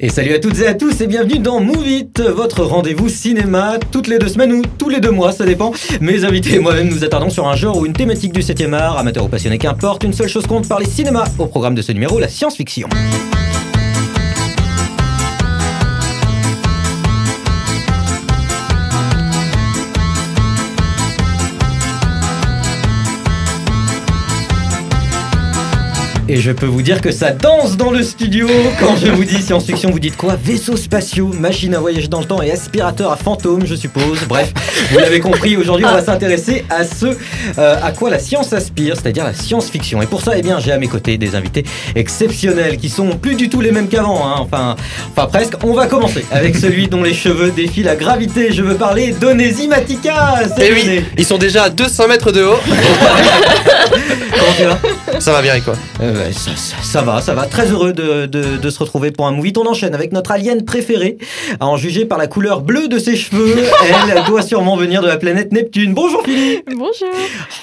Et salut à toutes et à tous et bienvenue dans Move votre rendez-vous cinéma toutes les deux semaines ou tous les deux mois, ça dépend. Mes invités et moi-même nous attardons sur un genre ou une thématique du 7 e art, amateur ou passionné qu'importe, une seule chose compte par les cinémas. Au programme de ce numéro, la science-fiction. Et je peux vous dire que ça danse dans le studio. Quand je vous dis science-fiction, vous dites quoi? Vaisseaux spatiaux, machines à voyager dans le temps et aspirateur à fantômes, je suppose. Bref, vous l'avez compris, aujourd'hui on va s'intéresser à ce euh, à quoi la science aspire, c'est-à-dire la science-fiction. Et pour ça, eh bien, j'ai à mes côtés des invités exceptionnels qui sont plus du tout les mêmes qu'avant. hein. Enfin, enfin presque. On va commencer avec celui dont les cheveux défient la gravité. Je veux parler d'Onesi Matika. Eh oui, ils sont déjà à 200 mètres de haut. Comment tu vas Ça va bien et quoi Euh, ouais, ça, ça- ça va, ça va. Très heureux de, de- de se retrouver pour un movie. On enchaîne avec notre alien préférée. À en juger par la couleur bleue de ses cheveux, elle doit sûrement venir de la planète Neptune. Bonjour Philippe Bonjour,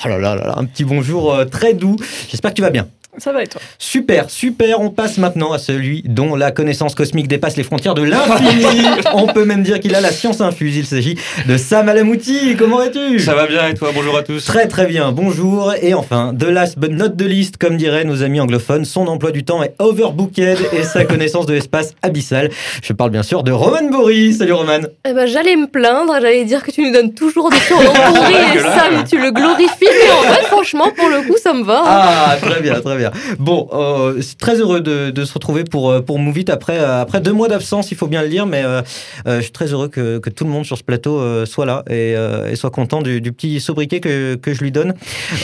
Oh là là là là, un petit bonjour euh, très doux. J'espère que tu vas bien. Ça va et toi Super, super. On passe maintenant à celui dont la connaissance cosmique dépasse les frontières de l'infini. On peut même dire qu'il a la science infuse. Il s'agit de Sam Alamouti. Comment vas-tu? Ça va bien et toi? Bonjour à tous. Très très bien, bonjour. Et enfin, de last but not the least, comme diraient nos amis anglophones, son emploi du temps est overbooked et sa connaissance de l'espace abyssal. Je parle bien sûr de Roman Boris. Salut Roman. Eh ben, j'allais me plaindre, j'allais dire que tu nous donnes toujours des surnoms pourris et ça, mais tu le glorifies. Mais en fait, franchement, pour le coup, ça me va. hein. Ah, très bien, très bien. Bon, euh, c'est très heureux de, de se retrouver pour, euh, pour Move It après, euh, après deux mois d'absence, il faut bien le dire, mais euh, euh, je suis très heureux que, que tout le monde sur ce plateau euh, soit là et, euh, et soit content du, du petit sobriquet que, que je lui donne.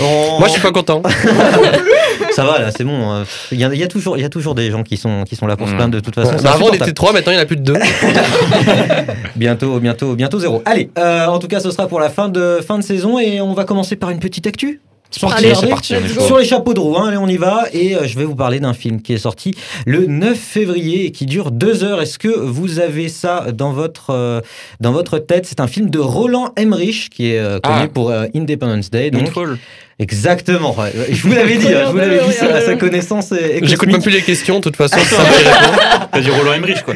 On- Moi je suis pas content. Ça va là, c'est bon. Il y, a, il y a toujours, il y a toujours des gens qui sont, qui sont là pour se Mm. plaindre de toute Bon, façon. bah, c'est avant on était 3, maintenant il y en a plus de 2. Bientôt, bientôt, bientôt zéro. Allez, euh, en tout cas, ce sera pour la fin de, fin de saison et on va commencer par une petite actu. Parti, Allez. Sur les chapeaux de roue, hein, allez, on y va. Et euh, je vais vous parler d'un film qui est sorti le 9 février et qui dure deux heures. Est-ce que vous avez ça dans votre, euh, dans votre tête? C'est un film de Roland Emmerich qui est euh, connu Ah. pour Independence Day. Donc, Moonfall. Exactement. Je vous l'avais dit, hein, je vous l'avais dit, sa, sa connaissance est, J'écoute même plus les questions, de toute façon. ça. T'as dit Roland Emmerich quoi.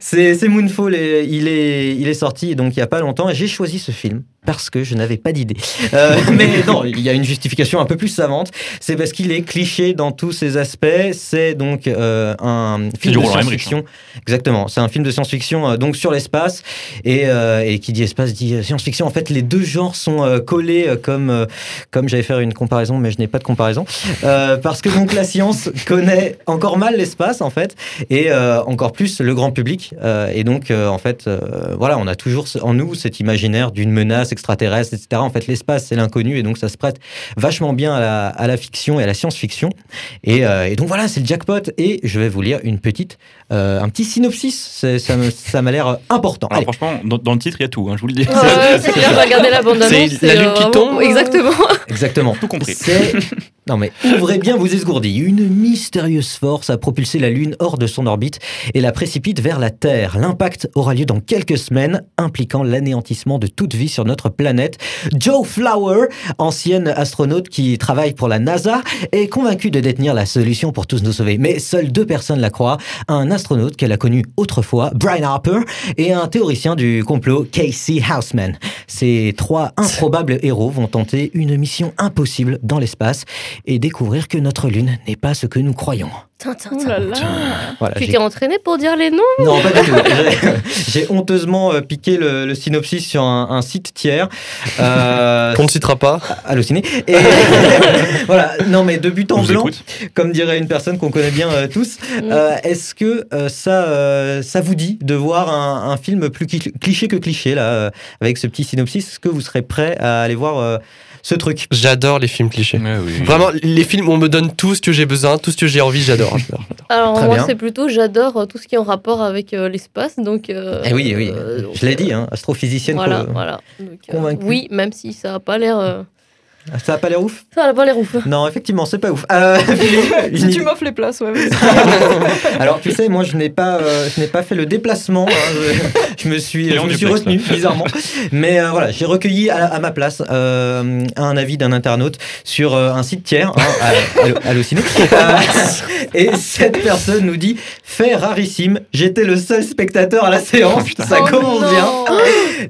C'est Moonfall, et il, est, il est sorti donc il y a pas longtemps et j'ai choisi ce film parce que je n'avais pas d'idée. Euh, mais non, il y a une justification un peu plus savante. C'est parce qu'il est cliché dans tous ses aspects. C'est donc euh, un film de science-fiction. Exactement, c'est un film de science-fiction euh, donc sur l'espace et, euh, et qui dit espace dit science-fiction. En fait, les deux genres sont euh, collés euh, comme euh, comme j'allais faire une comparaison, mais je n'ai pas de comparaison Euh, parce que donc la science connaît encore mal l'espace en fait et euh, encore plus le grand public. Euh, et donc, euh, en fait, euh, voilà, on a toujours en nous cet imaginaire d'une menace extraterrestre, etc. En fait, l'espace, c'est l'inconnu, et donc ça se prête vachement bien à la, à la fiction et à la science-fiction. Et, euh, et donc voilà, c'est le jackpot. Et je vais vous lire une petite, euh, un petit synopsis. Ça me- ça m'a l'air important. Alors Allez. franchement, dans, dans le titre il y a tout, hein, je vous le dis. Ouais, c'est regardé la bande annonce. C'est la lune qui tombe Exactement. Exactement. Tout compris. C'est... Non mais ouvrez bien vos esgourdis. Une mystérieuse force a propulsé la Lune hors de son orbite et la précipite vers la Terre. L'impact aura lieu dans quelques semaines, impliquant l'anéantissement de toute vie sur notre planète. Joe Flower, ancienne astronaute qui travaille pour la NASA, est convaincue de détenir la solution pour tous nous sauver. Mais seules deux personnes la croient. Un astronaute qu'elle a connu autrefois, Brian Harper, et un théoricien du complot, Casey Houseman. Ces trois improbables héros vont tenter une mission impossible dans l'espace et découvrir que notre Lune n'est pas ce que nous croyons. Tintin, là là Voilà, Tu t'es entraîné pour dire les noms non, pas du tout. J'ai- honteusement euh, piqué le, le synopsis sur un, un site tiers. Euh, Qu'on ne citera pas. halluciné. Et voilà, non mais de but en vous blanc, écoute. comme dirait une personne qu'on connaît bien euh, tous, Mm. euh, est-ce que euh, ça, euh, ça vous dit de voir un, un film plus cli- cliché que cliché, là, euh, avec ce petit synopsis? Est-ce que vous serez prêt à aller voir euh, ce truc J'adore les films clichés. Oui. Vraiment, les films où on me donne tout ce que j'ai besoin, tout ce que j'ai envie, j'adore. Alors, Très moi, c'est plutôt, j'adore euh, tout ce qui est en rapport avec euh, l'espace. Donc, euh, Eh oui, oui, euh, donc, je l'ai dit, hein, astrophysicienne. Voilà, voilà. Donc, euh, Convaincu. oui, même si ça n'a pas l'air. Ça a pas l'air ouf Ça n'a pas l'air ouf. Non, effectivement, c'est pas ouf. Euh, Si tu m'offres les places, ouais. Alors, tu sais, moi, je n'ai pas, euh, je n'ai pas fait le déplacement. hein, je, je me suis, je me suis duplex, retenu, bizarrement. Mais euh, voilà, j'ai recueilli à, à ma place euh, un avis d'un internaute sur euh, un site tiers, hein, à-. Euh, et cette personne nous dit Fait rarissime, j'étais le seul spectateur à la séance. Ça Oh commence non. bien.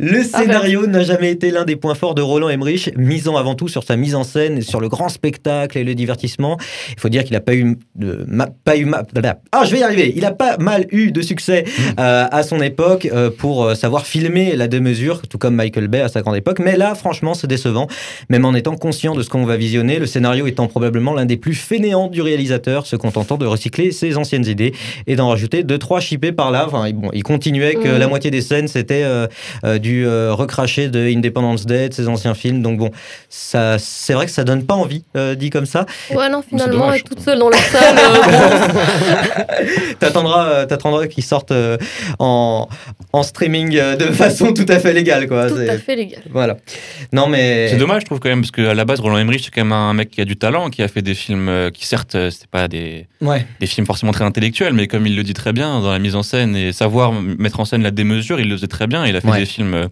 Le scénario n'a jamais été l'un des points forts de Roland Emmerich, misant avant tout sur sa mise en scène, sur le grand spectacle et le divertissement. Il faut dire qu'il n'a pas eu de ma- pas eu ma- ah je vais y arriver. Il a pas mal eu de succès euh, à son époque euh, pour euh, savoir filmer la démesure, tout comme Michael Bay à sa grande époque. Mais là, franchement, c'est décevant, même en étant conscient de ce qu'on va visionner. Le scénario étant probablement l'un des plus fainéants du réalisateur, se contentant de recycler ses anciennes idées et d'en rajouter deux trois chippés par là. Enfin, bon, il continuait que Mhm. la moitié des scènes c'était euh, euh, du euh, recraché de Independence Day, de ses anciens films. Donc bon, ça, c'est vrai que ça donne pas envie, euh, dit comme ça. Ouais, non, finalement, être toute seule dans la salle. euh, T'attendras, t'attendras qu'ils sortent euh, en, en streaming euh, de façon tout à fait légale, quoi. tout C'est- à fait légal. Voilà. Non mais. C'est dommage, je trouve quand même, parce qu'à la base, Roland Emmerich, c'est quand même un mec qui a du talent, qui a fait des films euh, qui, certes, c'était pas des, Ouais. des films forcément très intellectuels, mais comme il le dit très bien, dans la mise en scène et savoir mettre en scène la démesure, il le faisait très bien. Il a fait Ouais. des films, euh,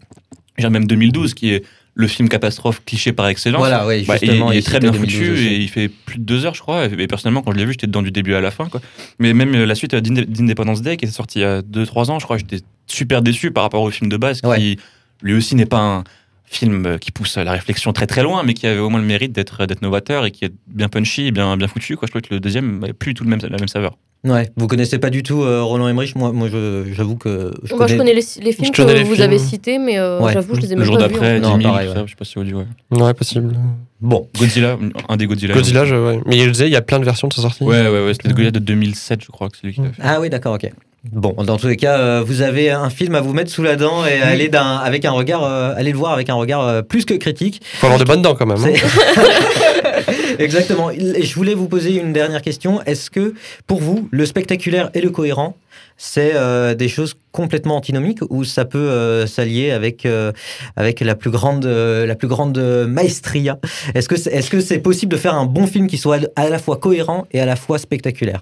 genre même 2012, qui est le film catastrophe cliché par excellence. Voilà, oui, Bah, il est très bien 2012 foutu et il fait plus de deux heures, je crois. Et, personnellement, quand je l'ai vu, j'étais dedans du début à la fin. Quoi. Mais même euh, la suite euh, d'Inde- d'Independence Day, qui est sortie il y a 2-3 ans, je crois, j'étais super déçu par rapport au film de base, qui lui aussi n'est pas un film euh, qui pousse la réflexion très très loin, mais qui avait au moins le mérite d'être novateur et qui est bien punchy bien, bien foutu. Quoi. Je trouvais que le deuxième n'avait plus du tout le même, la même saveur. Ouais. Vous connaissez pas du tout euh, Roland Emmerich? Moi, moi, je- j'avoue que je Moi, je connais. connais les, les films Je que connais les vous films. avez cités, mais euh, Ouais. j'avoue, je les ai Le même jour pas vus. d'après, en fait. 10 Non, 000, pareil, tout ça, ouais. je sais pas si c'est audio. Ouais, ouais possible. Bon. Godzilla, un des Godzilla. Godzilla, je, ouais. Mais il disait, il y a plein de versions de sa sortie. Ouais, ouais, ouais. C'était le Godzilla de 2007, je crois que c'est lui qui l'a fait. Ah oui, d'accord, ok. Bon, dans tous les cas, euh, vous avez un film à vous mettre sous la dent et aller d'un, avec un regard, euh, allez le voir avec un regard euh, plus que critique. Faut avoir de bonnes dents quand même. hein. Exactement. Je voulais vous poser une dernière question. Est-ce que, pour vous, le spectaculaire et le cohérent, c'est euh, des choses complètement antinomiques ou ça peut euh, s'allier avec, euh, avec la plus grande, euh, la plus grande euh, maestria? Est-ce que c'est est -ce c'est possible de faire un bon film qui soit à la fois cohérent et à la fois spectaculaire?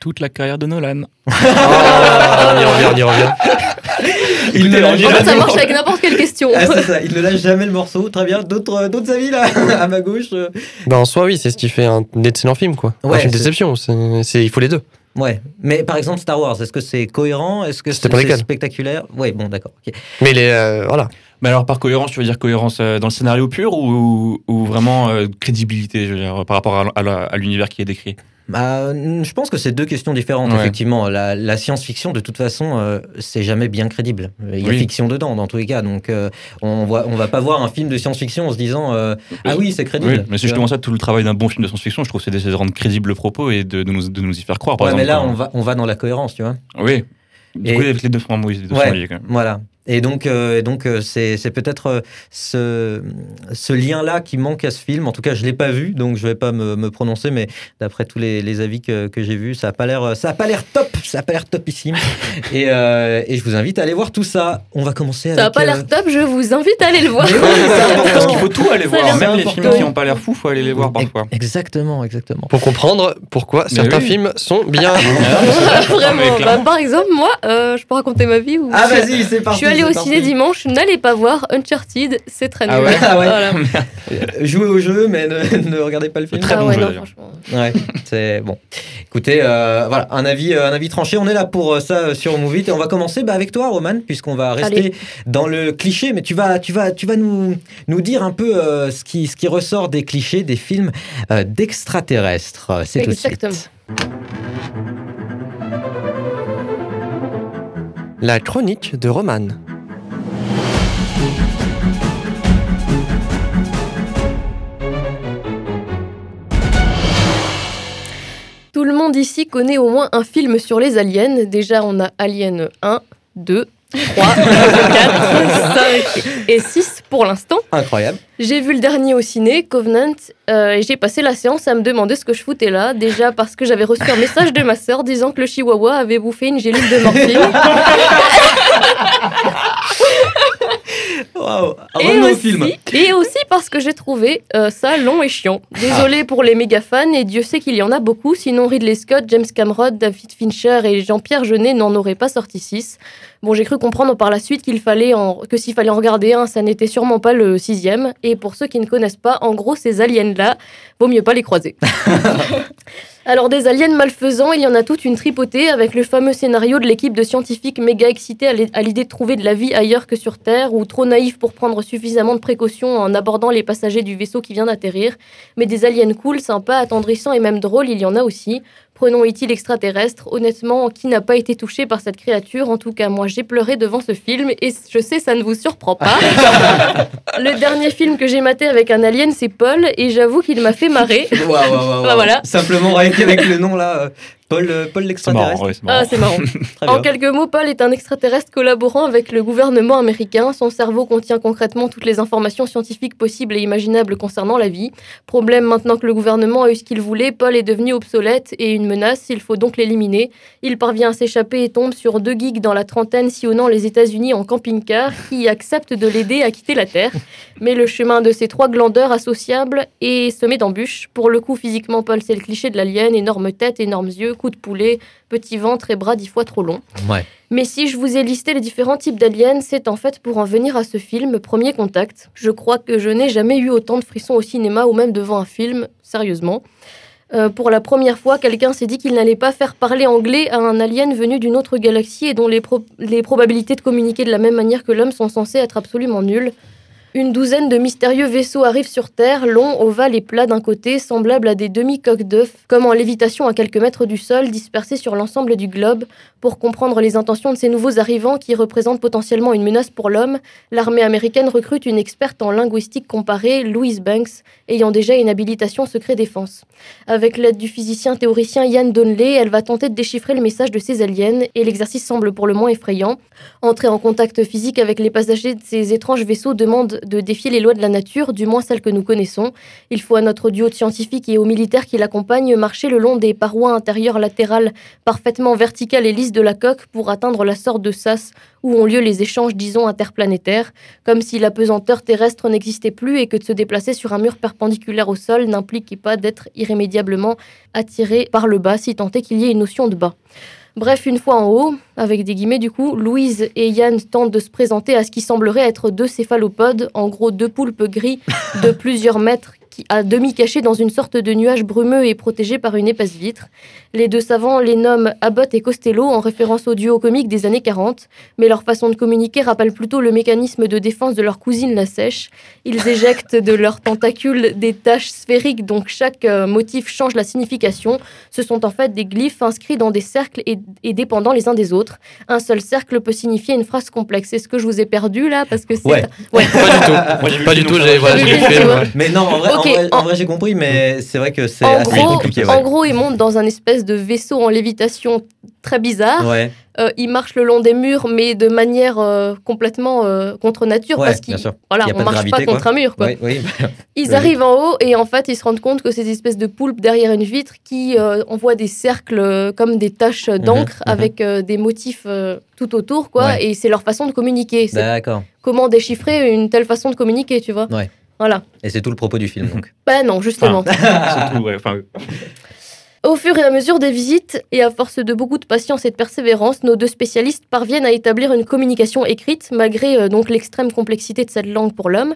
Toute la carrière de Nolan. Ah, on y revient, on y revient. Il ne lâche En fait, ça marche avec n'importe quelle question. Ah, c'est ça, il ne lâche jamais le morceau. Très bien. D'autres d'autres avis là, à ma gauche euh Bah, en soi, oui, c'est ce qui fait un excellent film, quoi. Ouais, un film c'est- déception. c'est- c'est- il faut les deux. Ouais. Mais par exemple, Star Wars, est-ce que c'est cohérent? Est-ce que C'était c'est spectaculaire? Ouais, bon, d'accord. Mais les, euh, voilà. Mais alors, par cohérence, tu veux dire cohérence euh, dans le scénario pur ou, ou vraiment euh, crédibilité, je veux dire, par rapport à, l'univers qui est décrit? Bah, je pense que c'est deux questions différentes, Ouais. effectivement. La, la science-fiction, de toute façon, euh, c'est jamais bien crédible. Il y a Oui. fiction dedans, dans tous les cas. Donc, euh, on voit, on va pas voir un film de science-fiction en se disant euh, Ah oui, c'est crédible. Oui, mais c'est justement ça tout le travail d'un bon film de science-fiction, je trouve, c'est d'essayer de rendre crédible le propos et de, de nous, de nous y faire croire. Par Ouais, mais là, on va, on va dans la cohérence, tu vois. Oui. Du Et- coup, avec les deux fronts, oui, les deux Ouais. sont liés quand même. Voilà. Et donc, euh, et donc euh, c'est c'est peut-être euh, ce, ce lien-là qui manque à ce film. En tout cas, je l'ai pas vu, donc je vais pas me, me prononcer, mais d'après tous les, les avis que, que j'ai vus, ça a pas l'air, ça a pas l'air top, ça a pas l'air topissime. et, euh, et je vous invite à aller voir tout ça. On va commencer Ça n'a avec. pas euh, l'air top, je vous invite à aller le voir. Oui, c'est important. Parce qu'il faut tout aller Ça voir, même les films qui n'ont pas l'air fous, faut aller les voir parfois. Exactement, exactement. Pour comprendre pourquoi Mais certains oui. films sont bien. Vraiment. mais Bah, par exemple, moi, euh, je peux raconter ma vie. Où Ah vas-y, c'est parti. C'est au ciné dimanche, n'allez pas voir Uncharted, c'est très nul. Ah ouais Ah ouais. Voilà. Jouez au jeu, mais ne, ne regardez pas le film. Très Ah bon ouais, jeu, non, franchement. Ouais, c'est bon. Écoutez, euh, voilà, un avis, euh, un avis tranché. On est là pour euh, ça sur Move It. et on va commencer bah, avec toi, Roman, puisqu'on va rester Allez. dans le cliché, mais tu vas, tu vas, tu vas nous, nous dire un peu euh, ce qui, ce qui ressort des clichés des films euh, d'extraterrestres. C'est tout de suite. Exactement. La chronique de Roman. Tout le monde ici connaît au moins un film sur les aliens. Déjà, on a Alien 1, 2, 3, 4, 5 et 6 pour l'instant. Incroyable. J'ai vu le dernier au ciné, Covenant, euh, et j'ai passé la séance à me demander ce que je foutais là. Déjà parce que j'avais reçu un message de ma sœur disant que le chihuahua avait bouffé une gélule de morphine. Waouh. et, aussi, film. et aussi parce que j'ai trouvé euh, ça long et chiant. Désolé pour les méga fans, et Dieu sait qu'il y en a beaucoup, sinon Ridley Scott, James Cameron, David Fincher et Jean-Pierre Jeunet n'en auraient pas sorti 6. Bon, j'ai cru comprendre par la suite qu'il fallait en... que s'il fallait en regarder un, ça n'était sûrement pas le sixième. Et pour ceux qui ne connaissent pas, en gros, ces aliens-là, vaut mieux pas les croiser. Alors des aliens malfaisants, il y en a toute une tripotée avec le fameux scénario de l'équipe de scientifiques méga excités à l'i- à l'idée de trouver de la vie ailleurs que sur Terre ou trop naïfs pour prendre suffisamment de précautions en abordant les passagers du vaisseau qui vient d'atterrir. Mais des aliens cool, sympas, attendrissants et même drôles, il y en a aussi. Prenons E.T. l'extraterrestre. Honnêtement, qui n'a pas été touché par cette créature? En tout cas, moi, j'ai pleuré devant ce film et je sais, ça ne vous surprend pas. le dernier film que j'ai maté avec un alien, c'est Paul et j'avoue qu'il m'a fait marrer. Bah, voilà. Simplement avec, avec le nom là, Paul, euh, Paul C'est marrant, l'extraterrestre. c'est marrant. Ah, c'est marrant. Très En quelques mots, Paul est un extraterrestre collaborant avec le gouvernement américain. Son cerveau contient concrètement toutes les informations scientifiques possibles et imaginables concernant la vie. Problème, maintenant que le gouvernement a eu ce qu'il voulait, Paul est devenu obsolète et une menace, il faut donc l'éliminer. Il parvient à s'échapper et tombe sur deux geeks dans la trentaine sillonnant les États-Unis en camping-car qui acceptent de l'aider à quitter la Terre. Mais le chemin de ces trois glandeurs associables est semé d'embûches. Pour le coup, physiquement, Paul, c'est le cliché de l'alien, énorme tête, énormes yeux, coup de poulet, petit ventre et bras dix fois trop longs. Ouais. Mais si je vous ai listé les différents types d'aliens, c'est en fait pour en venir à ce film, Premier Contact. Je crois que je n'ai jamais eu autant de frissons au cinéma ou même devant un film, sérieusement. Euh, pour la première fois, quelqu'un s'est dit qu'il n'allait pas faire parler anglais à un alien venu d'une autre galaxie et dont les, pro- les probabilités de communiquer de la même manière que l'homme sont censées être absolument nulles. Une douzaine de mystérieux vaisseaux arrivent sur Terre, longs, ovales et plats d'un côté, semblables à des demi-coques d'œufs, comme en lévitation à quelques mètres du sol, dispersés sur l'ensemble du globe. Pour comprendre les intentions de ces nouveaux arrivants qui représentent potentiellement une menace pour l'homme, l'armée américaine recrute une experte en linguistique comparée, Louise Banks, ayant déjà une habilitation secret défense. Avec l'aide du physicien théoricien Ian Donnelly, elle va tenter de déchiffrer le message de ces aliens, et l'exercice semble pour le moins effrayant. Entrer en contact physique avec les passagers de ces étranges vaisseaux demande de défier les lois de la nature, du moins celles que nous connaissons. Il faut à notre duo de scientifiques et aux militaires qui l'accompagnent marcher le long des parois intérieures latérales parfaitement verticales et lisses de la coque pour atteindre la sorte de sas où ont lieu les échanges, disons, interplanétaires, comme si la pesanteur terrestre n'existait plus et que de se déplacer sur un mur perpendiculaire au sol n'impliquait pas d'être irrémédiablement attiré par le bas, si tant est qu'il y ait une notion de bas. Bref, une fois en haut, avec des guillemets du coup, Louise et Yann tentent de se présenter à ce qui semblerait être deux céphalopodes, en gros deux poulpes gris de plusieurs mètres, qui, à demi cachés dans une sorte de nuage brumeux et protégés par une épaisse vitre. Les deux savants les nomment Abbott et Costello en référence au duo comique des années 40, mais leur façon de communiquer rappelle plutôt le mécanisme de défense de leur cousine la sèche. Ils éjectent de leurs tentacules des taches sphériques dont chaque euh, motif change la signification. Ce sont en fait des glyphes inscrits dans des cercles et, et dépendants les uns des autres. Un seul cercle peut signifier une phrase complexe. Est-ce que je vous ai perdu là? Parce que c'est Ouais. ouais. Pas du tout. Moi, Pas du tout, voilà. Mais non, en vrai, Ok, en vrai, en en- vrai, j'ai compris, mais c'est vrai que c'est assez gros, compliqué. en gros, ils montent dans un espèce de vaisseau en lévitation très bizarre. ouais, Euh, ils marchent le long des murs, mais de manière euh, complètement euh, contre nature, ouais, parce qu'ils voilà, on marche gravité, pas contre un mur. Quoi. Oui. Ils arrivent en haut et en fait, ils se rendent compte que c'est des espèces de poulpes derrière une vitre qui envoient des cercles comme des taches d'encre mhm. avec des motifs tout autour, quoi. Et c'est leur façon de communiquer. D'accord. comment déchiffrer une telle façon de communiquer, tu vois. Voilà. Et c'est tout le propos du film, donc. Bah non, justement. C'est tout, ouais. Enfin, Au fur et à mesure des visites, et à force de beaucoup de patience et de persévérance, nos deux spécialistes parviennent à établir une communication écrite, malgré euh, donc l'extrême complexité de cette langue pour l'homme.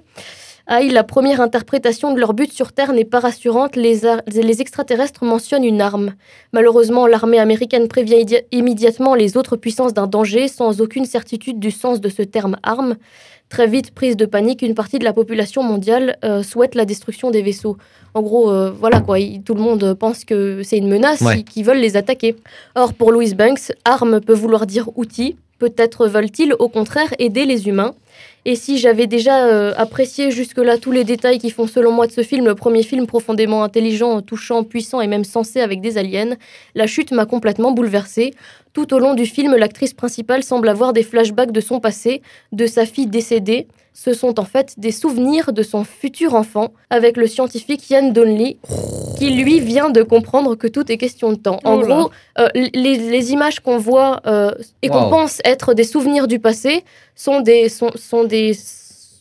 Aïe, la première interprétation de leur but sur Terre n'est pas rassurante. Les, les extraterrestres mentionnent une arme. Malheureusement, l'armée américaine prévient immédiatement les autres puissances d'un danger, sans aucune certitude du sens de ce terme arme. Très vite, prise de panique, une partie de la population mondiale euh, souhaite la destruction des vaisseaux. En gros, euh, voilà quoi, il- tout le monde pense que c'est une menace, Ouais. qu'ils qu'ils veulent les attaquer. Or, pour Louis Banks, arme peut vouloir dire outil. Peut-être veulent-ils au contraire aider les humains. Et si j'avais déjà euh, apprécié jusque-là tous les détails qui font selon moi de ce film le premier film profondément intelligent, touchant, puissant et même sensé avec des aliens, la chute m'a complètement bouleversée. Tout au long du film, l'actrice principale semble avoir des flashbacks de son passé, de sa fille décédée. Ce sont en fait des souvenirs de son futur enfant avec le scientifique Ian Donnelly, qui lui vient de comprendre que tout est question de temps. En Oh gros, euh, les, les images qu'on voit euh, et qu'on Wow. pense être des souvenirs du passé sont des sont, sont des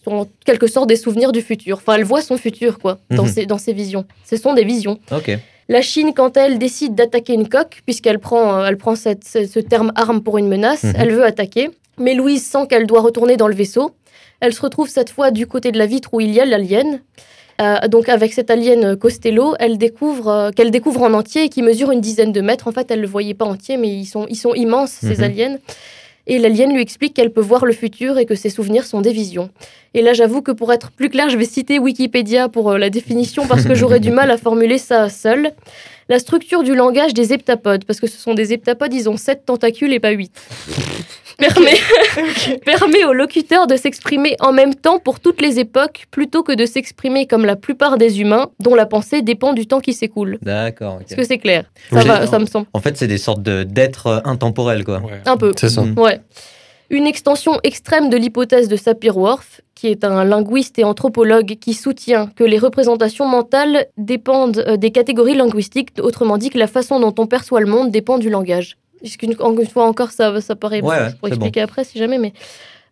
sont en quelque sorte des souvenirs du futur. Enfin, elle voit son futur quoi dans Mhm. ses dans ses visions. Ce sont des visions. La Chine, quand elle décide d'attaquer une coque, puisqu'elle prend, euh, elle prend cette- ce, ce terme arme pour une menace, Mhm. elle veut attaquer. Mais Louise sent qu'elle doit retourner dans le vaisseau. Elle se retrouve cette fois du côté de la vitre où il y a l'alien. Euh, donc avec cet alien Costello, elle découvre euh, qu'elle découvre en entier et qui mesure une dizaine de mètres. En fait, elle le voyait pas entier, mais ils sont, ils sont immenses ces Mhm. aliens. Et l'alien lui explique qu'elle peut voir le futur et que ses souvenirs sont des visions. Et là, j'avoue que pour être plus clair, je vais citer Wikipédia pour euh, la définition parce que j'aurais du mal à formuler ça seul. La structure du langage des heptapodes, parce que ce sont des heptapodes, ils ont 7 tentacules et pas 8. Permet, permet au locuteur de s'exprimer en même temps pour toutes les époques, plutôt que de s'exprimer comme la plupart des humains, dont la pensée dépend du temps qui s'écoule. D'accord. Est-ce que c'est clair? Ça, Oui. va, ça me semble. En fait, c'est des sortes de- d'êtres euh, intemporels, quoi. Ouais. Un peu. C'est ça. Mhm. Ouais. Une extension extrême de l'hypothèse de Sapir-Whorf, qui est un linguiste et anthropologue qui soutient que les représentations mentales dépendent euh, des catégories linguistiques, autrement dit que la façon dont on perçoit le monde dépend du langage. Puisqu'une une fois encore, ça, ça paraît. Ouais, ouais, je pourrais expliquer après si jamais, mais.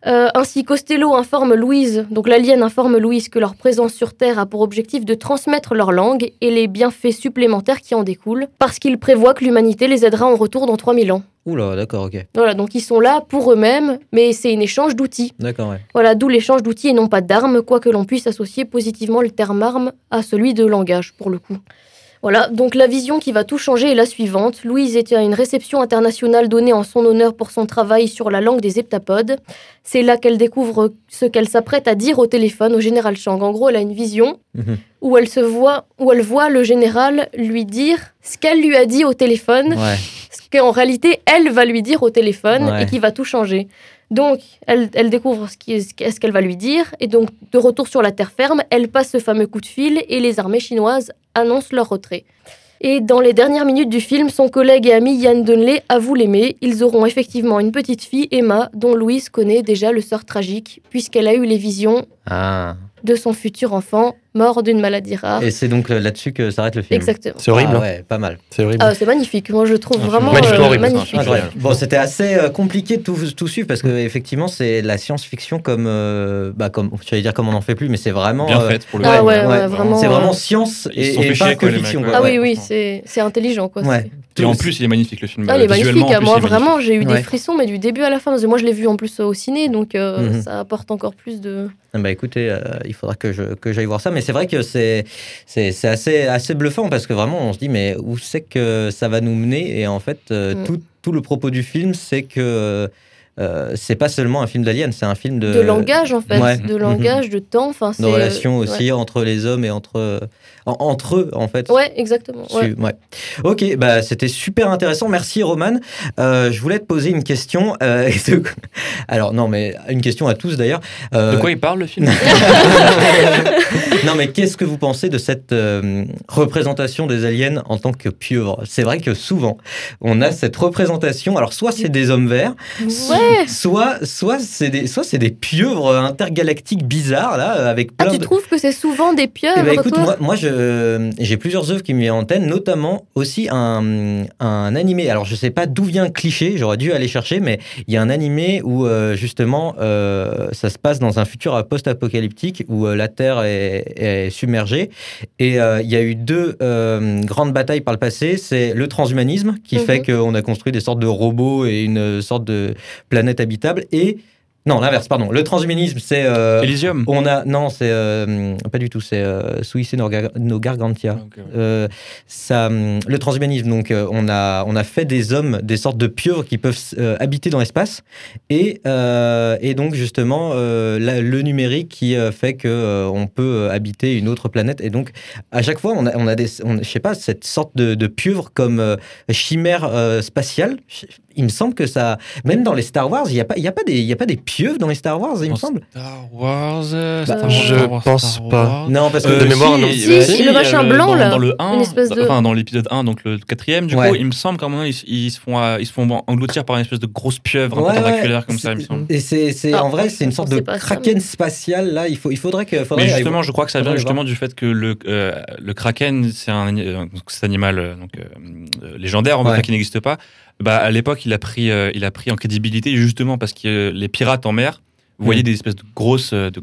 Euh, ainsi, Costello informe Louise, donc l'alien informe Louise que leur présence sur Terre a pour objectif de transmettre leur langue et les bienfaits supplémentaires qui en découlent, parce qu'il prévoit que l'humanité les aidera en retour dans 3000 ans. Oula, d'accord, ok. Voilà, donc ils sont là pour eux-mêmes, mais c'est un échange d'outils. D'accord, ouais. Voilà, d'où l'échange d'outils et non pas d'armes, quoique l'on puisse associer positivement le terme arme à celui de langage, pour le coup. Voilà, donc la vision qui va tout changer est la suivante. Louise était à une réception internationale donnée en son honneur pour son travail sur la langue des heptapodes. C'est là qu'elle découvre ce qu'elle s'apprête à dire au téléphone au général Chang. En gros, elle a une vision Mhm. où elle se voit, où elle voit le général lui dire ce qu'elle lui a dit au téléphone Ouais. ce qu'en réalité, elle va lui dire au téléphone Ouais. et qui va tout changer. Donc, elle, elle découvre ce qui- ce qu'est-ce qu'elle va lui dire, et donc, de retour sur la terre ferme, elle passe ce fameux coup de fil et les armées chinoises annoncent leur retrait. Et dans les dernières minutes du film, son collègue et ami Yann Dunley avoue l'aimer. Ils auront effectivement une petite fille, Emma, dont Louise connaît déjà le sort tragique, puisqu'elle a eu les visions Ah. de son futur enfant, mort d'une maladie rare. Et c'est donc euh, là-dessus que s'arrête le film. Exactement. C'est horrible. Ah hein. ouais, pas mal. C'est horrible. Ah, c'est magnifique. Moi, je trouve vraiment magnifiquement euh, horrible, magnifique. c'est film Incroyable. Bon, c'était assez euh, compliqué de tout, tout suivre parce que effectivement, c'est la science-fiction comme, euh, bah, comme, j'allais dire comme on n'en fait plus, mais c'est vraiment, Bien euh, fait pour le Ah ouais, ouais, vraiment. c'est euh, vraiment science et, sont et fait pas chier, que quoi, les fiction. mecs, quoi. Ah ouais, oui, oui, c'est c'est intelligent, quoi. Ouais. c'est- Et en plus, il est magnifique le film. Ah, il est Euh, magnifique. Moi, vraiment, j'ai eu Ouais. des frissons, mais du début à la fin. Parce que moi, je l'ai vu en plus euh, au ciné, donc euh, Mhm. ça apporte encore plus de. Ah Bah écoutez, euh, il faudra que je que j'aille voir ça, mais c'est vrai que c'est assez assez bluffant parce que vraiment on se dit mais où c'est que ça va nous mener? Et en fait euh, Mm. tout tout le propos du film c'est que euh, c'est pas seulement un film d'alien, c'est un film de de langage, en fait. ouais. De langage, de temps. Enfin, de relations euh, aussi entre les hommes et entre en- entre eux en fait. Ouais, exactement. ouais. Su- ouais. Ok, bah c'était super intéressant. Merci Roman. Euh, je voulais te poser une question. euh, de- Alors non, mais une question à tous d'ailleurs. Euh, De quoi il parle le film? Non, mais qu'est-ce que vous pensez de cette euh, représentation des aliens en tant que pieuvres C'est vrai que souvent, on a cette représentation. Alors, soit c'est des hommes verts, Ouais. soit, soit c'est des, soit c'est des pieuvres intergalactiques bizarres là, avec Ah, plein tu de. trouves que c'est souvent des pieuvres, Eh ben, écoute, toi? moi, moi je, j'ai plusieurs œuvres qui me viennent en tête, notamment aussi un, un animé. Alors, je sais pas d'où vient cliché, j'aurais dû aller chercher, mais il y a un animé où, euh, justement, euh, ça se passe dans un futur post-apocalyptique où euh, la Terre est, est submergée. Et euh, il y a eu deux euh, grandes batailles par le passé. C'est le transhumanisme, qui Mhm. fait qu'on a construit des sortes de robots et une sorte de planète habitable. Et. Non, l'inverse, pardon. Le transhumanisme, c'est. euh, Elysium. on a non, c'est euh, pas du tout. C'est euh, Suicide no, Gar- no Gargantia. Ouais. Euh, ça, hum, le transhumanisme. Donc, euh, on a on a fait des hommes, des sortes de pieuvres qui peuvent euh, habiter dans l'espace, et euh, et donc justement la- le numérique qui fait que euh, on peut habiter une autre planète. Et donc à chaque fois, on a on a des, on- je sais pas, cette sorte de, de pieuvre comme chimère spatiale. Il me semble que ça, même dans les Star Wars, il y a pas il y a pas des il y a pas des pieuvres dans les Star Wars, il me semble. Star Wars. euh, Bah, Star Wars, je Star Wars, pense Star pas. Wars. Non, parce que Euh, de mémoire, non. Si, si, le machin blanc, dans, là. Dans le 1, Une espèce de- enfin dans l'épisode 1, donc le quatrième, du Ouais. coup, il me semble qu'à un moment, ils, ils se font, euh, ils se font engloutir par une espèce de grosse pieuvre un Ouais, peu ouais. tentaculaire comme ça, il me semble. Et c'est, c'est- Ah, en vrai, c'est une sorte de kraken spatial. Là, il, faut, il faudrait que. faudrait Mais justement, je crois que ça vient justement du fait que le, euh, le kraken, c'est un, euh, animal euh, donc, euh, euh, légendaire, en fait, qui n'existe pas. Bah, à l'époque, il a pris, euh, il a pris en crédibilité justement parce que euh, les pirates en mer, vous Mm. voyez des espèces de grosses, euh, de,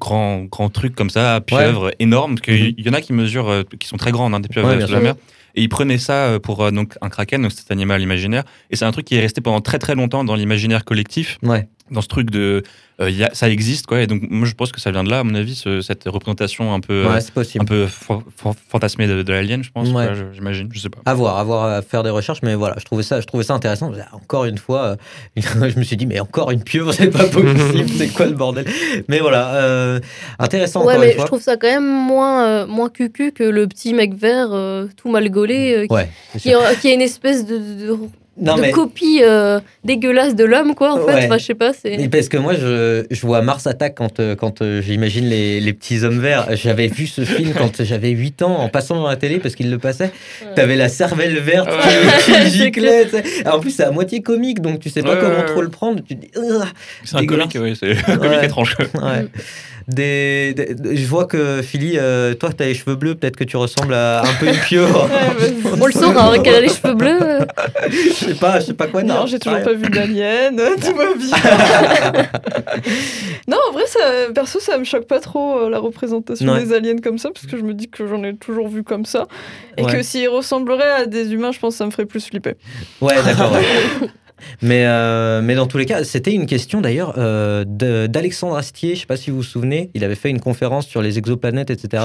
grands, grands trucs comme ça, pieuvres énormes. Parce qu'il Mhm. y en a qui mesurent, qui sont très grandes, hein, des pieuvres Ouais, bien la mer. Et ils prenaient ça pour donc un kraken, donc cet animal imaginaire. Et c'est un truc qui est resté pendant très très longtemps dans l'imaginaire collectif, Ouais. Dans ce truc de euh, il y a- ça existe quoi. Et donc moi je pense que ça vient de là, à mon avis, ce- cette représentation un peu euh, Ouais, c'est possible. un peu fa- fa- fantasmée de, de l'alien, je pense. Ouais. J'imagine, je sais pas. À voir, à voir, à faire des recherches, mais voilà, je trouvais ça, je trouvais ça intéressant. Encore une fois, euh, je me suis dit, mais encore une pieuvre, c'est pas possible, c'est quoi le bordel? Mais voilà, euh, intéressant Ouais, encore mais une je fois. trouve ça quand même moins, euh, moins cucu que le petit mec vert euh, tout mal gaulé euh, qui, qui, a- qui a une espèce de, de, Non, de mais copie euh, dégueulasse de l'homme, quoi, en fait. Enfin, je sais pas, c'est. parce que moi, je, je vois Mars Attack quand, euh, quand euh, j'imagine les, les petits hommes verts. J'avais vu ce film quand j'avais 8 ans en passant dans la télé parce qu'il le passait. T'avais la cervelle verte qui- qui giclait. tu sais. En plus, c'est à moitié comique, donc tu sais pas Ouais, comment ouais, trop le prendre. Tu dis. C'est un comique, ouais, c'est un comique Ouais. étrange. Ouais. Des, des- je vois que Philly, euh, toi, t'as les cheveux bleus, peut-être que tu ressembles à un peu une pieuvre. On le saura, hein, qu'elle a les cheveux bleus. euh. je sais pas, je sais pas quoi dire. Non, j'ai toujours Ouais. pas vu d'alien, tout va bien. non, en vrai, ça, perso, ça me choque pas trop euh, la représentation Ouais. des aliens comme ça, parce que je me dis que j'en ai toujours vu comme ça. Et Ouais. que s'ils ressembleraient à des humains, je pense que ça me ferait plus flipper. Ouais, d'accord. Mais, euh, mais dans tous les cas, c'était une question d'ailleurs euh, d'Alexandre Astier, je sais pas si vous vous souvenez, il avait fait une conférence sur les exoplanètes, etc.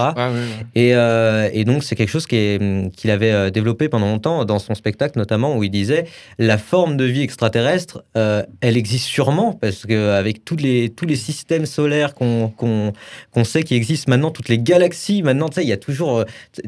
Et, euh, et donc, c'est quelque chose qu'il avait développé pendant longtemps dans son spectacle, notamment où il disait la forme de vie extraterrestre, elle existe sûrement, parce qu'avec tous les, tous les systèmes solaires qu'on qu'on qu'on sait qui existent maintenant, toutes les galaxies, maintenant, tu sais, il y a toujours.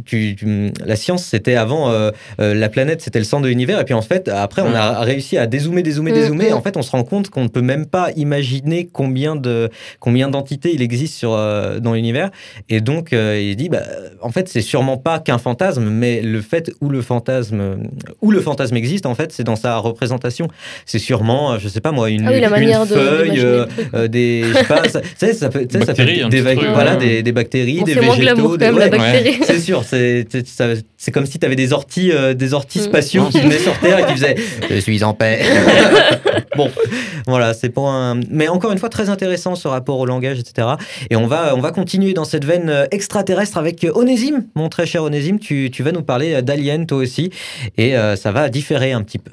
tu- tu- la science, c'était avant, la planète, c'était le centre de l'univers, et puis en fait, après, on a réussi à dézoomer, dézoomer, Mm, dézoomer, et mm. en fait, on se rend compte qu'on ne peut même pas imaginer combien de combien d'entités il existe sur, euh, dans l'univers. Et donc, euh, il dit, bah, en fait, c'est sûrement pas qu'un fantasme, mais le fait où le fantasme, où le fantasme existe, en fait, c'est dans sa représentation. C'est sûrement, euh, je sais pas moi, une, Ah oui, la une manière de. feuille, euh, euh, des, je sais pas, ça, ça peut, ça des, truc, voilà, des, des bactéries, des végétaux. la ouais, c'est sûr, c'est c'est- ça- c'est comme si tu avais des orties, euh, des orties Mm. spatiaux qui venaient sur Terre et qui faisaient Je suis en paix. bon, voilà, c'est pour un. Mais encore une fois, très intéressant ce rapport au langage, etc. Et on va, on va continuer dans cette veine euh, extraterrestre avec euh, Onésime, mon très cher Onésime. Tu, tu vas nous parler euh, d'Alien, toi aussi. Et euh, ça va différer un petit peu.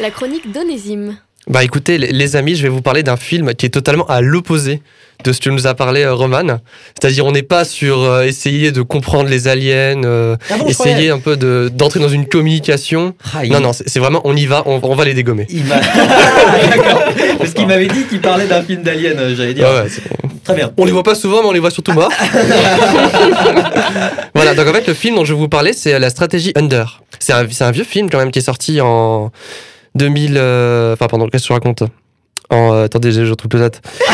La chronique d'Onésime. Bah écoutez, les- amis, je vais vous parler d'un film qui est totalement à l'opposé de ce que nous a parlé euh, Roman. C'est-à-dire, on n'est pas sur euh, essayer de comprendre les aliens, euh, Ah bon, essayer un peu de- d'entrer dans une communication. Ah, il- Non, non, c'est c'est vraiment, on y va, on, on va les dégommer. Il m'a. Parce qu'il m'avait dit qu'il parlait d'un film d'Alien, j'allais dire. Ouais, ouais, c'est- Très bien. on les voit pas souvent, mais on les voit surtout morts. voilà, donc en fait, le film dont je vais vous parler, c'est la stratégie Under. C'est un, c'est un vieux film quand même qui est sorti en 2000, euh, enfin, pardon, qu'est-ce que tu racontes en, Attendez, je retrouve peut-être.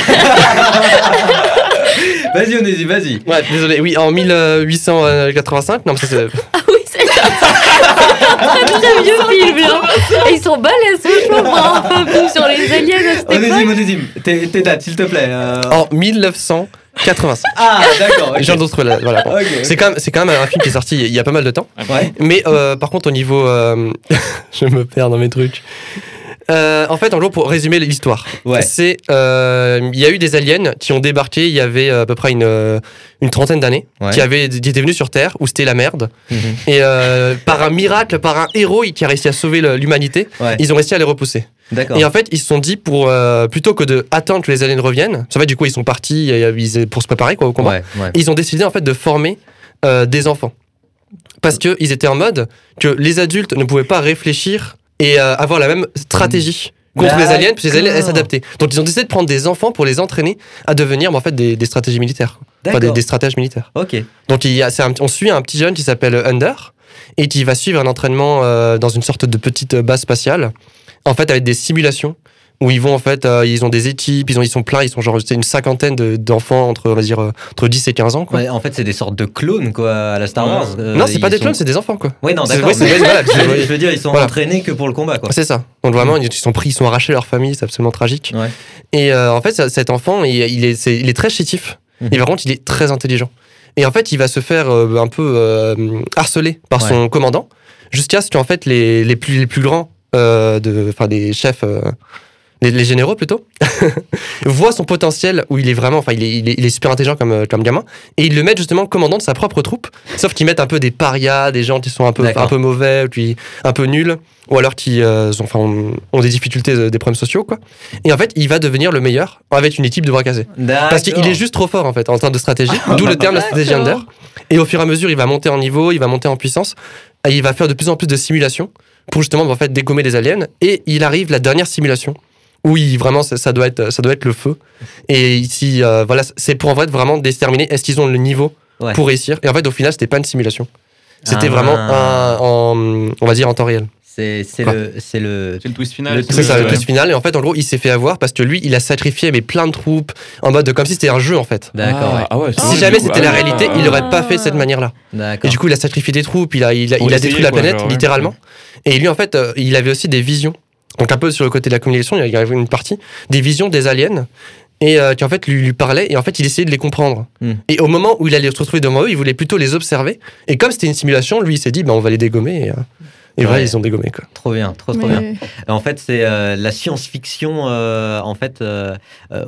vas-y, on est, vas-y. Ouais, désolé, oui, en 1885, non, mais ça c'est. Ah oui, c'est ça! très très vieux film. Hein. Et ils sont balèzes, je comprends. Hein, un peu sur les aliens. Onésime, Onésime, tes dates, s'il te plaît. Euh. En 1900. 85. Ah, d'accord. Okay. Jean Dostre, voilà. Bon. Okay, okay. C'est quand, quand, même un film qui est sorti il y a pas mal de temps. Ouais. Mais euh, par contre, au niveau. Euh, je me perds dans mes trucs. Euh, en fait, en gros, pour résumer l'histoire, Ouais. c'est euh, il y a eu des aliens qui ont débarqué il y avait euh, à peu près une, une trentaine d'années, Ouais. qui, avaient, qui étaient venus sur Terre où c'était la merde. Mhm. Et euh, par un miracle, par un héros qui a réussi à sauver l'humanité, Ouais. ils ont réussi à les repousser. Et en fait, ils se sont dit pour plutôt que de attendre que les aliens reviennent, en fait, du coup, ils sont partis ils- pour se préparer quoi au combat. Ils ont décidé en fait de former des enfants parce que ils étaient en mode que les adultes ne pouvaient pas réfléchir et euh, avoir la même stratégie contre les aliens, puis les aliens s'adapter. Donc ils ont décidé de prendre des enfants pour les entraîner à devenir en fait des, des stratégies militaires, enfin des, des stratèges militaires. Ok. Donc il y a, un- on suit un petit jeune qui s'appelle Under et qui va suivre un entraînement euh, dans une sorte de petite base spatiale, en fait avec des simulations où ils vont en fait, euh, ils ont des équipes, ils, ont, ils sont pleins, ils sont genre une cinquantaine de- d'enfants entre on va dire euh, entre 10 et 15 ans quoi. Ouais, en fait, c'est des sortes de clones, quoi, à la Star. Wars. Euh, non, c'est pas des sont- clones, c'est des enfants quoi. Ouais, non, C'est- d'accord. mais- je, veux, je veux dire, ils sont Voilà. entraînés que pour le combat, quoi. C'est ça. Donc vraiment, ils sont pris, ils sont arrachés à leur famille, c'est absolument tragique. Ouais. Et euh, en fait, cet enfant, il, il est, c'est- il est très chétif. Mhm. Et par contre, il est très intelligent. Et en fait, il va se faire euh, un peu euh, harceler par Ouais. son commandant, jusqu'à ce qu'en fait les, les plus les plus grands, euh, de, enfin des chefs, euh, les, généraux plutôt, voient son potentiel où il est vraiment, enfin, il est, il est, il est super intelligent comme, euh, comme gamin, et ils le mettent justement commandant de sa propre troupe, sauf qu'ils mettent un peu des parias, des gens qui sont un peu, un peu mauvais, puis un peu nuls, ou alors qui euh, enfin, ont, ont des difficultés, euh, des problèmes sociaux, quoi. Et en fait, il va devenir le meilleur avec une équipe de bras cassés. Parce qu'il est juste trop fort en fait en termes de stratégie, d'où le terme de stratégie under. Et au fur et à mesure, il va monter en niveau, il va monter en puissance, et il va faire de plus en plus de simulations pour justement en fait dégommer les aliens. Et il arrive la dernière simulation où il, vraiment ça, ça doit être ça doit être le feu. Et ici euh, voilà, c'est pour en fait vraiment déterminer est-ce qu'ils ont le niveau Ouais. pour réussir. Et en fait au final c'était pas une simulation, c'était Ah. vraiment un, en, on va dire en temps réel. C'est le, c'est le. C'est le twist final. C'est ça, le ouais. twist final. Et en fait, en gros, il s'est fait avoir parce que lui, il a sacrifié mais plein de troupes en mode comme si c'était un jeu en fait. D'accord. Ah, ah ouais, Si jamais c'était la ah, réalité, ah, il ah. aurait pas fait cette manière-là. Et D'accord. du coup, il a sacrifié des troupes, il a, il a, il a détruit la quoi, planète, genre, ouais. littéralement. Et lui, en fait, euh, il avait aussi des visions. Donc, un peu sur le côté de la communication, il y avait une partie, des visions des aliens. Et euh, qui en fait lui, lui parlaient, et en fait il essayait de les comprendre. Hmm. Et au moment où il allait se retrouver devant eux, il voulait plutôt les observer. Et comme c'était une simulation, lui il s'est dit, bah, on va les dégommer. Et, euh, et voilà, Ouais. ils ont dégommé. Quoi. Trop bien, trop trop bien. En fait, c'est euh, la science-fiction, euh, en fait, euh,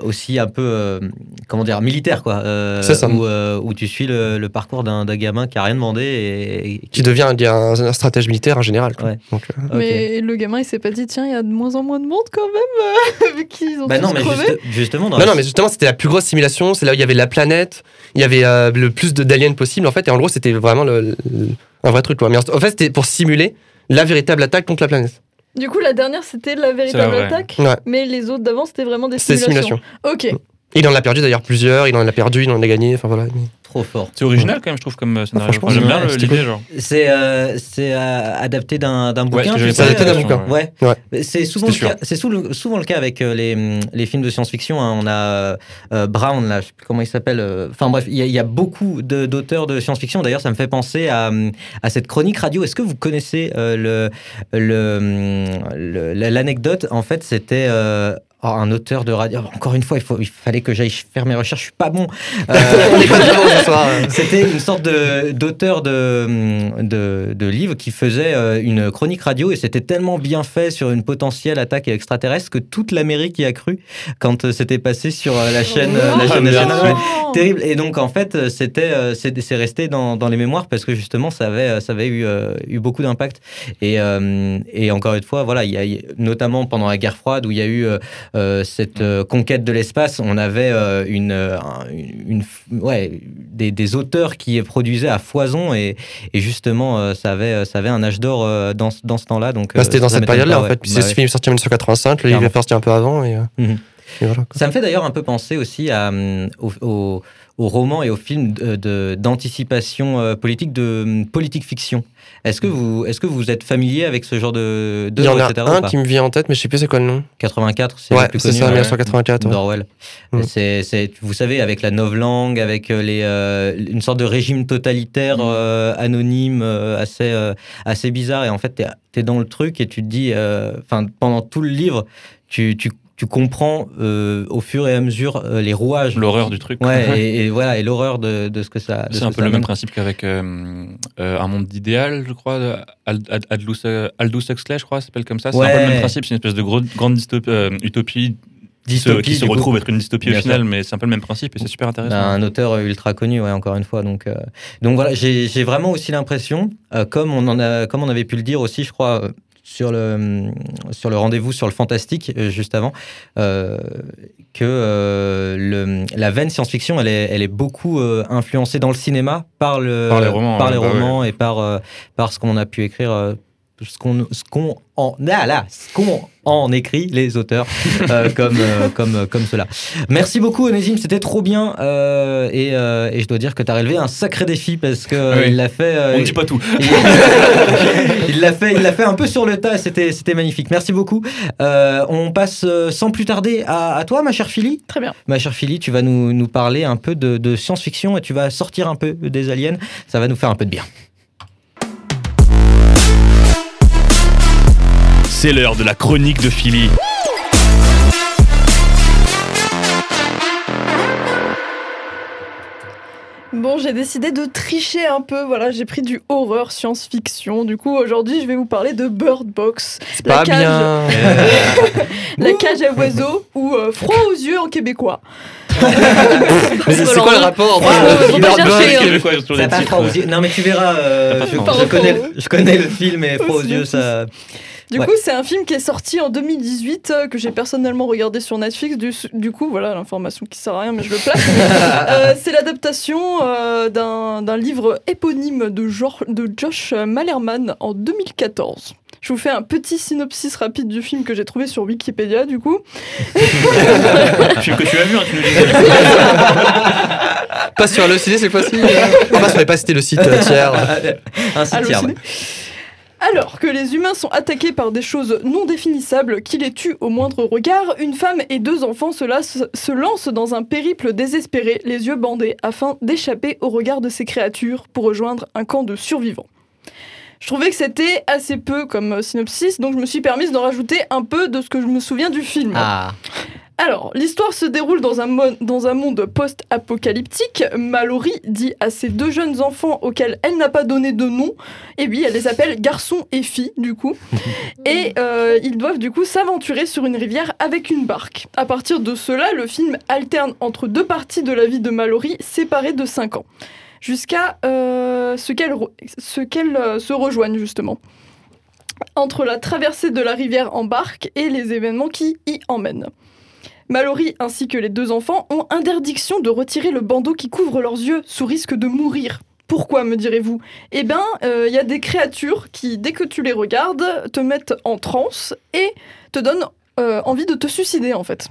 aussi un peu, euh, comment dire, militaire, quoi. euh, C'est ça. Où, euh, où tu suis le, le parcours d'un gamin qui a rien demandé et, et Qui devient un, un- un stratège militaire en général. quoi. Ouais. Donc, euh, Ok. Mais le gamin, il s'est pas dit, tiens, il y a de moins en moins de monde quand même, vu qu'ils ont Bah non, mais juste- justement, Non, mais justement, c'était la plus grosse simulation. C'est là où il y avait la planète, il y avait euh, le plus de- d'aliens possible, en fait. Et en gros, c'était vraiment le, le- un vrai truc, quoi. Mais en en fait, c'était pour simuler la véritable attaque contre la planète. Du coup, la dernière, c'était la véritable attaque, Ouais. mais les autres d'avant, c'était vraiment des C'était simulations. simulation. Ok. Il en a perdu d'ailleurs plusieurs, il en a perdu, il en a gagné, enfin voilà. trop fort. C'est original quand même, je trouve, comme euh, scénario. franchement, Enfin, J'aime bien le- l'idée, genre. C'est euh, c'est euh, adapté d'un d'un Ouais, bouquin. ce que tu j'avais sais, pas adapté d'un euh, bouquin. Ouais. C'est souvent, le c'est le- souvent le cas avec euh, les, les films de science-fiction. hein. On a euh, Brown, là, je sais plus comment il s'appelle. euh, Enfin bref, il y, a- il y a beaucoup de- d'auteurs de, science-fiction. D'ailleurs, ça me fait penser à, à cette chronique radio. Est-ce que vous connaissez euh, le le- le- l'anecdote? En fait, c'était. Oh, un auteur de radio. Encore une fois, il, faut, il fallait que j'aille faire mes recherches. Je suis pas bon. Euh, c'était une sorte de- d'auteur de, de, de livre qui faisait euh, une chronique radio et c'était tellement bien fait sur une potentielle attaque extraterrestre que toute l'Amérique y a cru quand euh, c'était passé sur euh, la chaîne, euh, la Oh, chaîne nationale. Terrible. Et donc, en fait, c'était, c'est resté dans, dans les mémoires parce que justement, ça avait, ça avait eu, eu beaucoup d'impact. Et, euh, et encore une fois, voilà, il y a, notamment pendant la guerre froide où il y a eu cette euh, conquête de l'espace, on avait euh, une, euh, un- une, une- ouais, des, des auteurs qui produisaient à foison et, et justement, euh, ça, avait, ça avait un âge d'or euh, dans, ce- dans ce temps-là. Donc, Bah, euh, c'était dans cette période-là en ouais. fait. Puis Bah ce ouais. film sorti en 1985, le livre est sorti un peu avant et, euh, Mhm. Voilà. Ça me fait d'ailleurs un peu penser aussi à, hum, au, au, au roman et au film de- de- d'anticipation euh, politique, de hum, politique fiction. Est-ce que, vous, est-ce que vous êtes familier avec ce genre de Il y en a un qui me vient en tête, mais je sais plus c'est quoi le nom. 84, c'est le Ouais, plus c'est connu. ça, ouais. 1984. ouais. d'Orwell. Mm. C'est, c'est, vous savez, avec la novlangue, avec euh, les, euh, une sorte de régime totalitaire Mm. euh, anonyme, euh, assez, assez bizarre. Et en fait, tu es, dans le truc et tu te dis, enfin, pendant tout le livre, tu, tu, tu comprends euh, au fur et à mesure euh, les rouages. L'horreur du truc. Ouais, et, et voilà, et l'horreur de, de ce que ça. ce C'est un peu le même principe qu'avec euh, Un monde d'idéal, je crois, Aldous, Aldous Huxley, je crois, s'appelle comme ça. C'est un peu le même principe, c'est une espèce de gros- grande dystopie, utopie qui se, Dystopie, qui se coup. retrouve être une dystopie Bien au final, sûr. mais c'est un peu le même principe et c'est super intéressant. Un auteur ultra connu, ouais, encore une fois. Donc, donc voilà, j'ai vraiment aussi l'impression, comme, on en a, comme on avait pu le dire aussi, je crois, sur le, sur le rendez-vous sur le fantastique, euh, juste avant, euh, que euh, le, la veine science-fiction, elle est, elle est beaucoup euh, influencée dans le cinéma par, le, Par les romans, par ouais, les bah romans et par, par ce qu'on a pu écrire. ce qu'on ce qu'on en ah là, ce qu'on en écrit les auteurs euh, comme euh, comme euh, comme cela. Merci beaucoup Onésime, c'était trop bien euh, et, euh, et je dois dire que tu as relevé un sacré défi parce que Oui. il l'a fait euh, On ne dit pas tout. il l'a fait il l'a fait un peu sur le tas c'était c'était magnifique. Merci beaucoup. Euh, on passe sans plus tarder à, à toi ma chère Philly. Très bien. Ma chère Philly, tu vas nous, nous parler un peu de, de science-fiction et tu vas sortir un peu des aliens. Ça va nous faire un peu de bien. C'est l'heure de la chronique de Philly. Bon, j'ai décidé de tricher un peu. Voilà, j'ai pris du horreur science-fiction. Du coup, aujourd'hui, je vais vous parler de Bird Box. C'est La pas cage. bien. La cage à oiseaux ou euh, froid aux yeux en québécois. Mais c'est c'est quoi le rapport euh. Non, mais tu verras, euh, je, connais, le- je connais le film et froid aux yeux, ça. Du Ouais. coup, c'est un film qui est sorti en 2018 euh, que j'ai personnellement regardé sur Netflix. Du, du coup, voilà l'information qui sert à rien, mais je le place. Euh, c'est l'adaptation euh, d'un d'un livre éponyme de, Jor- de Josh Malerman en 2014. Je vous fais un petit synopsis rapide du film que j'ai trouvé sur Wikipédia, du coup. Le film que tu as vu, hein, tu nous disais. Pas sur le ciné cette fois-ci. On va pas citer le site euh, tiers. Un site tiers. Alors que les humains sont attaqués par des choses non définissables qui les tuent au moindre regard, une femme et deux enfants se, lancent dans un périple désespéré, les yeux bandés, afin d'échapper au regard de ces créatures pour rejoindre un camp de survivants. Je trouvais que c'était assez peu comme euh, synopsis, donc je me suis permise d'en rajouter un peu de ce que je me souviens du film. Ah, Alors, l'histoire se déroule dans un, mo- dans un monde post-apocalyptique. Mallory dit à ses deux jeunes enfants auxquels elle n'a pas donné de nom, et oui, elle les appelle garçons et filles, du coup. et euh, ils doivent du coup s'aventurer sur une rivière avec une barque. À partir de cela, le film alterne entre deux parties de la vie de Mallory séparées de 5 ans, jusqu'à euh, ce qu'elles re- ce qu'elles, euh, se rejoignent justement. Entre la traversée de la rivière en barque et les événements qui y emmènent. Mallory ainsi que les deux enfants ont interdiction de retirer le bandeau qui couvre leurs yeux sous risque de mourir. Pourquoi, me direz-vous? Eh bien, euh, il y a des créatures qui, dès que tu les regardes, te mettent en transe et te donnent euh, envie de te suicider, en fait.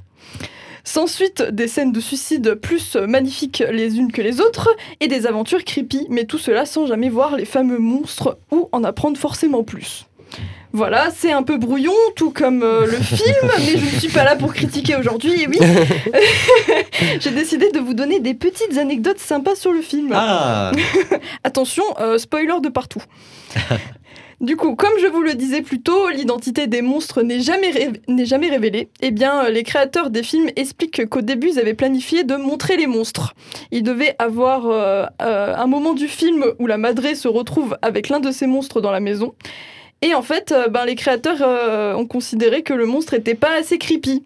S'ensuite, des scènes de suicide plus magnifiques les unes que les autres, et des aventures creepy, mais tout cela sans jamais voir les fameux monstres ou en apprendre forcément plus. Voilà, c'est un peu brouillon, tout comme euh, le film, mais je ne suis pas là pour critiquer aujourd'hui, et oui. J'ai décidé de vous donner des petites anecdotes sympas sur le film. ah. Attention, euh, spoiler de partout. Du coup, comme je vous le disais plus tôt, l'identité des monstres n'est jamais, ré- jamais révélée. Eh bien, euh, les créateurs des films expliquent qu'au début, ils avaient planifié de montrer les monstres. Il devait avoir euh, euh, un moment du film où la madrée se retrouve avec l'un de ces monstres dans la maison. Et en fait, euh, ben, les créateurs euh, ont considéré que le monstre était pas assez creepy.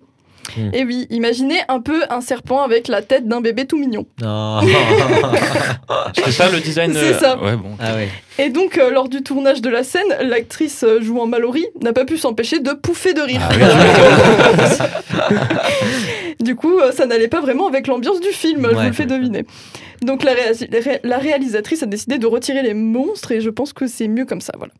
Hmm. Et oui, imaginez un peu un serpent avec la tête d'un bébé tout mignon. Non. C'est ça le design C'est euh, ça. Ouais, bon. ah ouais. Et donc, euh, lors du tournage de la scène, l'actrice euh, jouant Mallory n'a pas pu s'empêcher de pouffer de rire. du coup, euh, ça n'allait pas vraiment avec l'ambiance du film, je vous le fais deviner. Donc, la, ré- la réalisatrice a décidé de retirer les monstres et je pense que c'est mieux comme ça. Voilà.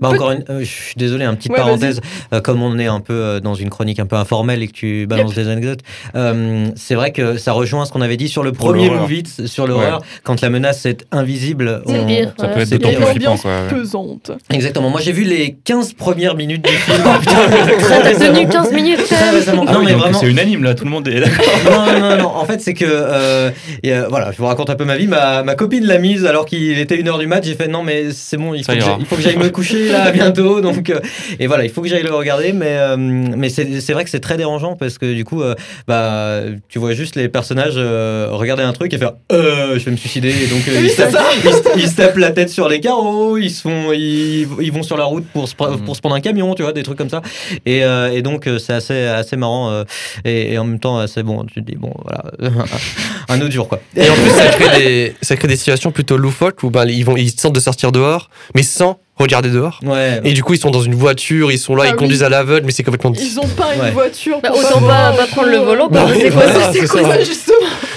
Bah encore une, euh, je suis désolé, un petite Ouais, parenthèse. Euh, comme on est un peu euh, dans une chronique un peu informelle et que tu balances des anecdotes, euh, c'est vrai que ça rejoint ce qu'on avait dit sur le premier. Movie, sur l'horreur. Quand la menace est invisible, on- pire. Ça ouais. peut être c'est d'autant plus flippant, quoi. pesante. Exactement. Moi, j'ai vu les 15 premières minutes du film. Ça t'a tenu 15 minutes. Ah non, oui, mais vraiment. C'est unanime là, tout le monde est d'accord. non, non, non, non. En fait, c'est que. euh, et, euh, voilà, je vous raconte un peu ma vie. Ma, ma copine l'a mise alors qu'il était 1h du mat. J'ai fait non, mais c'est bon, il faut, Ça que ira. j'aille- il faut que j'aille me coucher là bientôt. Donc, euh, et voilà, il faut que j'aille le regarder. Mais, euh, mais c'est c'est vrai que c'est très dérangeant parce que du coup, euh, bah, tu vois juste les personnages euh, regarder un truc et faire euh, je vais me suicider. Et donc, euh, Oui, ils, se tapent, ils se- ils se tapent la tête sur les carreaux. Ils, se font, ils, ils vont sur la route pour se, pre- pour se prendre un camion, tu vois, des trucs comme ça. Et, euh, et donc, c'est assez, assez marrant. euh, et, et en même temps, c'est bon, tu te dis, bon, voilà, un autre jour, quoi. Et en plus, ça crée des, ça crée des situations plutôt loufoques où ben, ils, vont, ils tentent de sortir dehors, mais sans regarder dehors. Ouais. Et du coup, ils sont dans une voiture, ils sont là, Ah ils oui. conduisent à l'aveugle, mais c'est complètement. Ils ont pas Ouais. une voiture. Bah, pour autant pas, pas prendre le volant. Bah c'est quoi voilà, ça ça. justement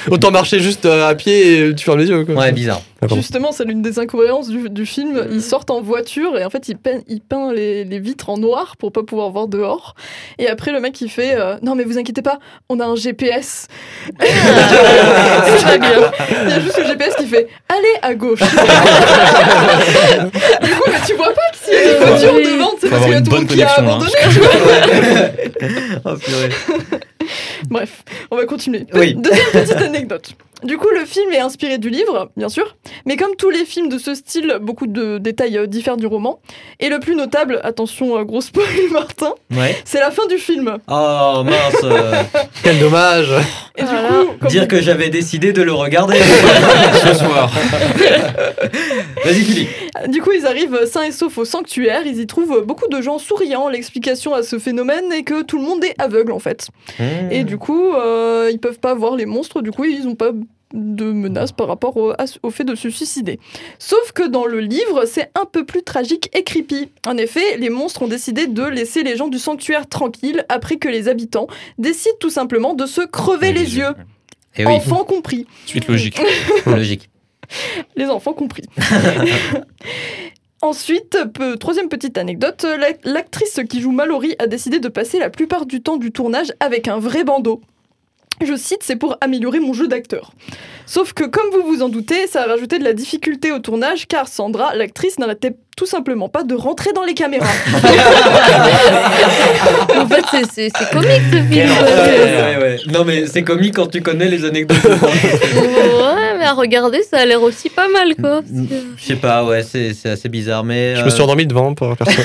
Autant marcher juste euh, à pied et tu fermes les yeux. Quoi. Ouais, bizarre. Ah. Justement, c'est l'une des incohérences du, du film. Ils sortent en voiture et en fait, ils peignent, ils peignent les, les vitres en noir pour pas pouvoir voir dehors. Et après, le mec, il fait euh, Non, mais vous inquiétez pas, on a un GPS. c'est très bien. Il y a juste le GPS qui fait Allez à gauche. que s'il y a des voitures Oui. devant, c'est parce qu'il y a tout le monde qui a abandonné. Oh, purée. Bref, on va continuer. Oui. Deuxième petite anecdote. Du coup, le film est inspiré du livre, bien sûr, mais comme tous les films de ce style, beaucoup de détails euh, diffèrent du roman. Et le plus notable, attention, euh, gros spoil, Martin, Ouais. c'est la fin du film. Oh mince. euh, Quel dommage. Et Voilà. du coup, comme dire que j'avais décidé de le regarder. Ce soir. Vas-y, Philippe. Du coup, ils arrivent sains et saufs au sanctuaire. Ils y trouvent beaucoup de gens souriants. L'explication à ce phénomène est que tout le monde est aveugle en fait. Et du coup, euh, ils peuvent pas voir les monstres. Du coup, ils n'ont pas de menace par rapport au, fait de se suicider. Sauf que dans le livre, c'est un peu plus tragique et creepy. En effet, les monstres ont décidé de laisser les gens du sanctuaire tranquilles après que les habitants décident tout simplement de se crever les yeux, Et Eh oui, enfants compris. Suite logique. logique. les enfants compris. Ensuite, peu- troisième petite anecdote, la- l'actrice qui joue Mallory a décidé de passer la plupart du temps du tournage avec un vrai bandeau. Je cite, c'est pour améliorer mon jeu d'acteur. Sauf que, comme vous vous en doutez, ça a rajouté de la difficulté au tournage car Sandra, l'actrice, n'arrêtait tout simplement pas de rentrer dans les caméras. En fait, c'est- c'est c'est comique ce film. Ouais, ouais, ouais. Non, mais c'est comique quand tu connais les anecdotes. Ouais, mais à regarder, ça a l'air aussi pas mal, quoi. Je sais pas, ouais, c'est c'est assez bizarre, mais. Je euh, me suis endormi devant pour personne.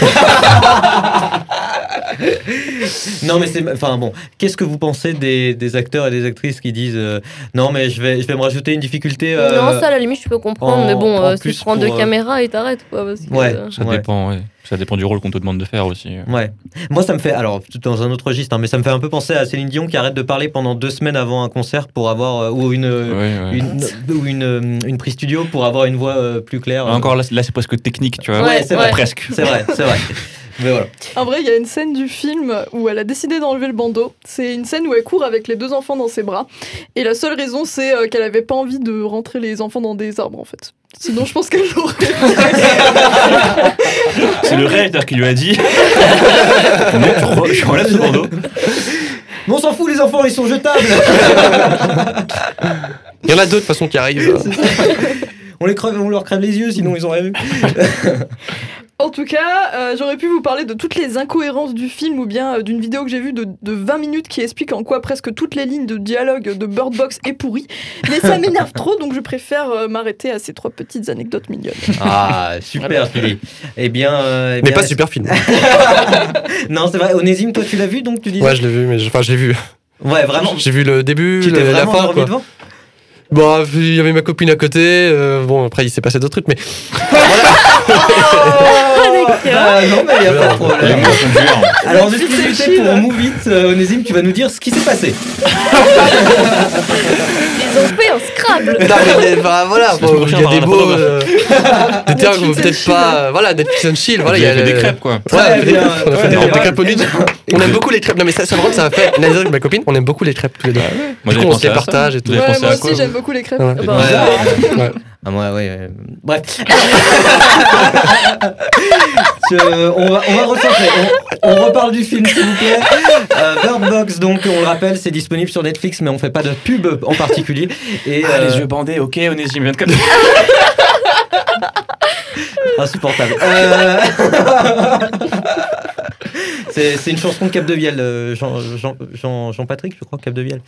Non, mais c'est. Enfin bon, qu'est-ce que vous pensez des, des acteurs et des actrices qui disent euh, Non, mais je vais, je vais me rajouter une difficulté. euh, Non, ça, à la limite, je peux comprendre, en- mais bon, euh, si tu prends deux pour, euh, caméras et t'arrêtes, quoi. Parce que, Ouais. euh, Ça Ouais. dépend, ouais. Ça dépend du rôle qu'on te demande de faire aussi. Ouais. Moi, ça me fait. Alors, tout dans un autre registre, hein, mais ça me fait un peu penser à Céline Dion qui arrête de parler pendant deux semaines avant un concert pour avoir. euh, ou une. Ouais. Une, ou une, une prise studio pour avoir une voix euh, plus claire. Encore là, là, c'est presque technique, tu vois. Ouais, c'est vrai. Presque. C'est vrai, c'est vrai. Mais voilà. En vrai, il y a une scène du film où elle a décidé d'enlever le bandeau. C'est une scène où elle court avec les deux enfants dans ses bras. Et la seule raison, c'est euh, qu'elle avait pas envie de rentrer les enfants dans des arbres, en fait. Sinon, je pense qu'elle l'aurait. C'est le réalisateur qui lui a dit Non, tu, enlèves ce bandeau. Mais on s'en fout, les enfants, ils sont jetables Il y en a d'autres de toute façon qui arrivent. on, les crève, on leur crève les yeux, sinon ils ont rien vu. En tout cas, euh, j'aurais pu vous parler de toutes les incohérences du film ou bien euh, d'une vidéo que j'ai vue de, de 20 minutes qui explique en quoi presque toutes les lignes de dialogue de Bird Box est pourrie. Mais ça m'énerve trop, donc je préfère euh, m'arrêter à ces trois petites anecdotes mignonnes. Ah, super, Philippe. Eh bien. euh, eh Mais bien, pas super film. Non, c'est vrai. Onésime, toi, tu l'as vu, donc tu dis. Ouais, je l'ai vu, mais je- enfin, je l'ai vu. Ouais, vraiment. J'ai vu le début, Tu le- la vraiment fin, quoi. devant? Bon, il y avait ma copine à côté. euh, bon, après, il s'est passé d'autres trucs, mais Ah, non, mais il n'y a pas de problème. Alors, exclusivité pour Move It, euh, Onésime, tu vas nous dire ce qui s'est passé. Ils ont fait un Scrabble. Non, mais, bah, voilà, bon, il y a on des beaux. euh, des termes and peut-être pas. euh, Voilà, Netflix and chill. Voilà, Il y a des crêpes, quoi. Ouais, Très on a fait des, bien, on a fait des, très des bien. crêpes. On aime beaucoup les crêpes. Non, mais ça, ça, vraiment, ça a fait. Avec ma copine, on aime beaucoup les crêpes tous les deux. Moi, Du coup, on se les partage et tout. Moi aussi, j'aime beaucoup les crêpes. Ouais. Ouais. Ouais. Ah, moi, ouais. euh, Bref. Je- on, va, on va recentrer. On, on reparle du film, s'il vous plaît. Euh, Bird Box, donc, on le rappelle, c'est disponible sur Netflix, mais on fait pas de pub en particulier. Et, Ah, euh, les yeux bandés, ok, Onésime, vient de comme Insupportable. Euh, c'est c'est une chanson de Cap de Vielle, euh, Jean, Jean, Jean, Jean-Patrick, je crois, Cap de Vielle.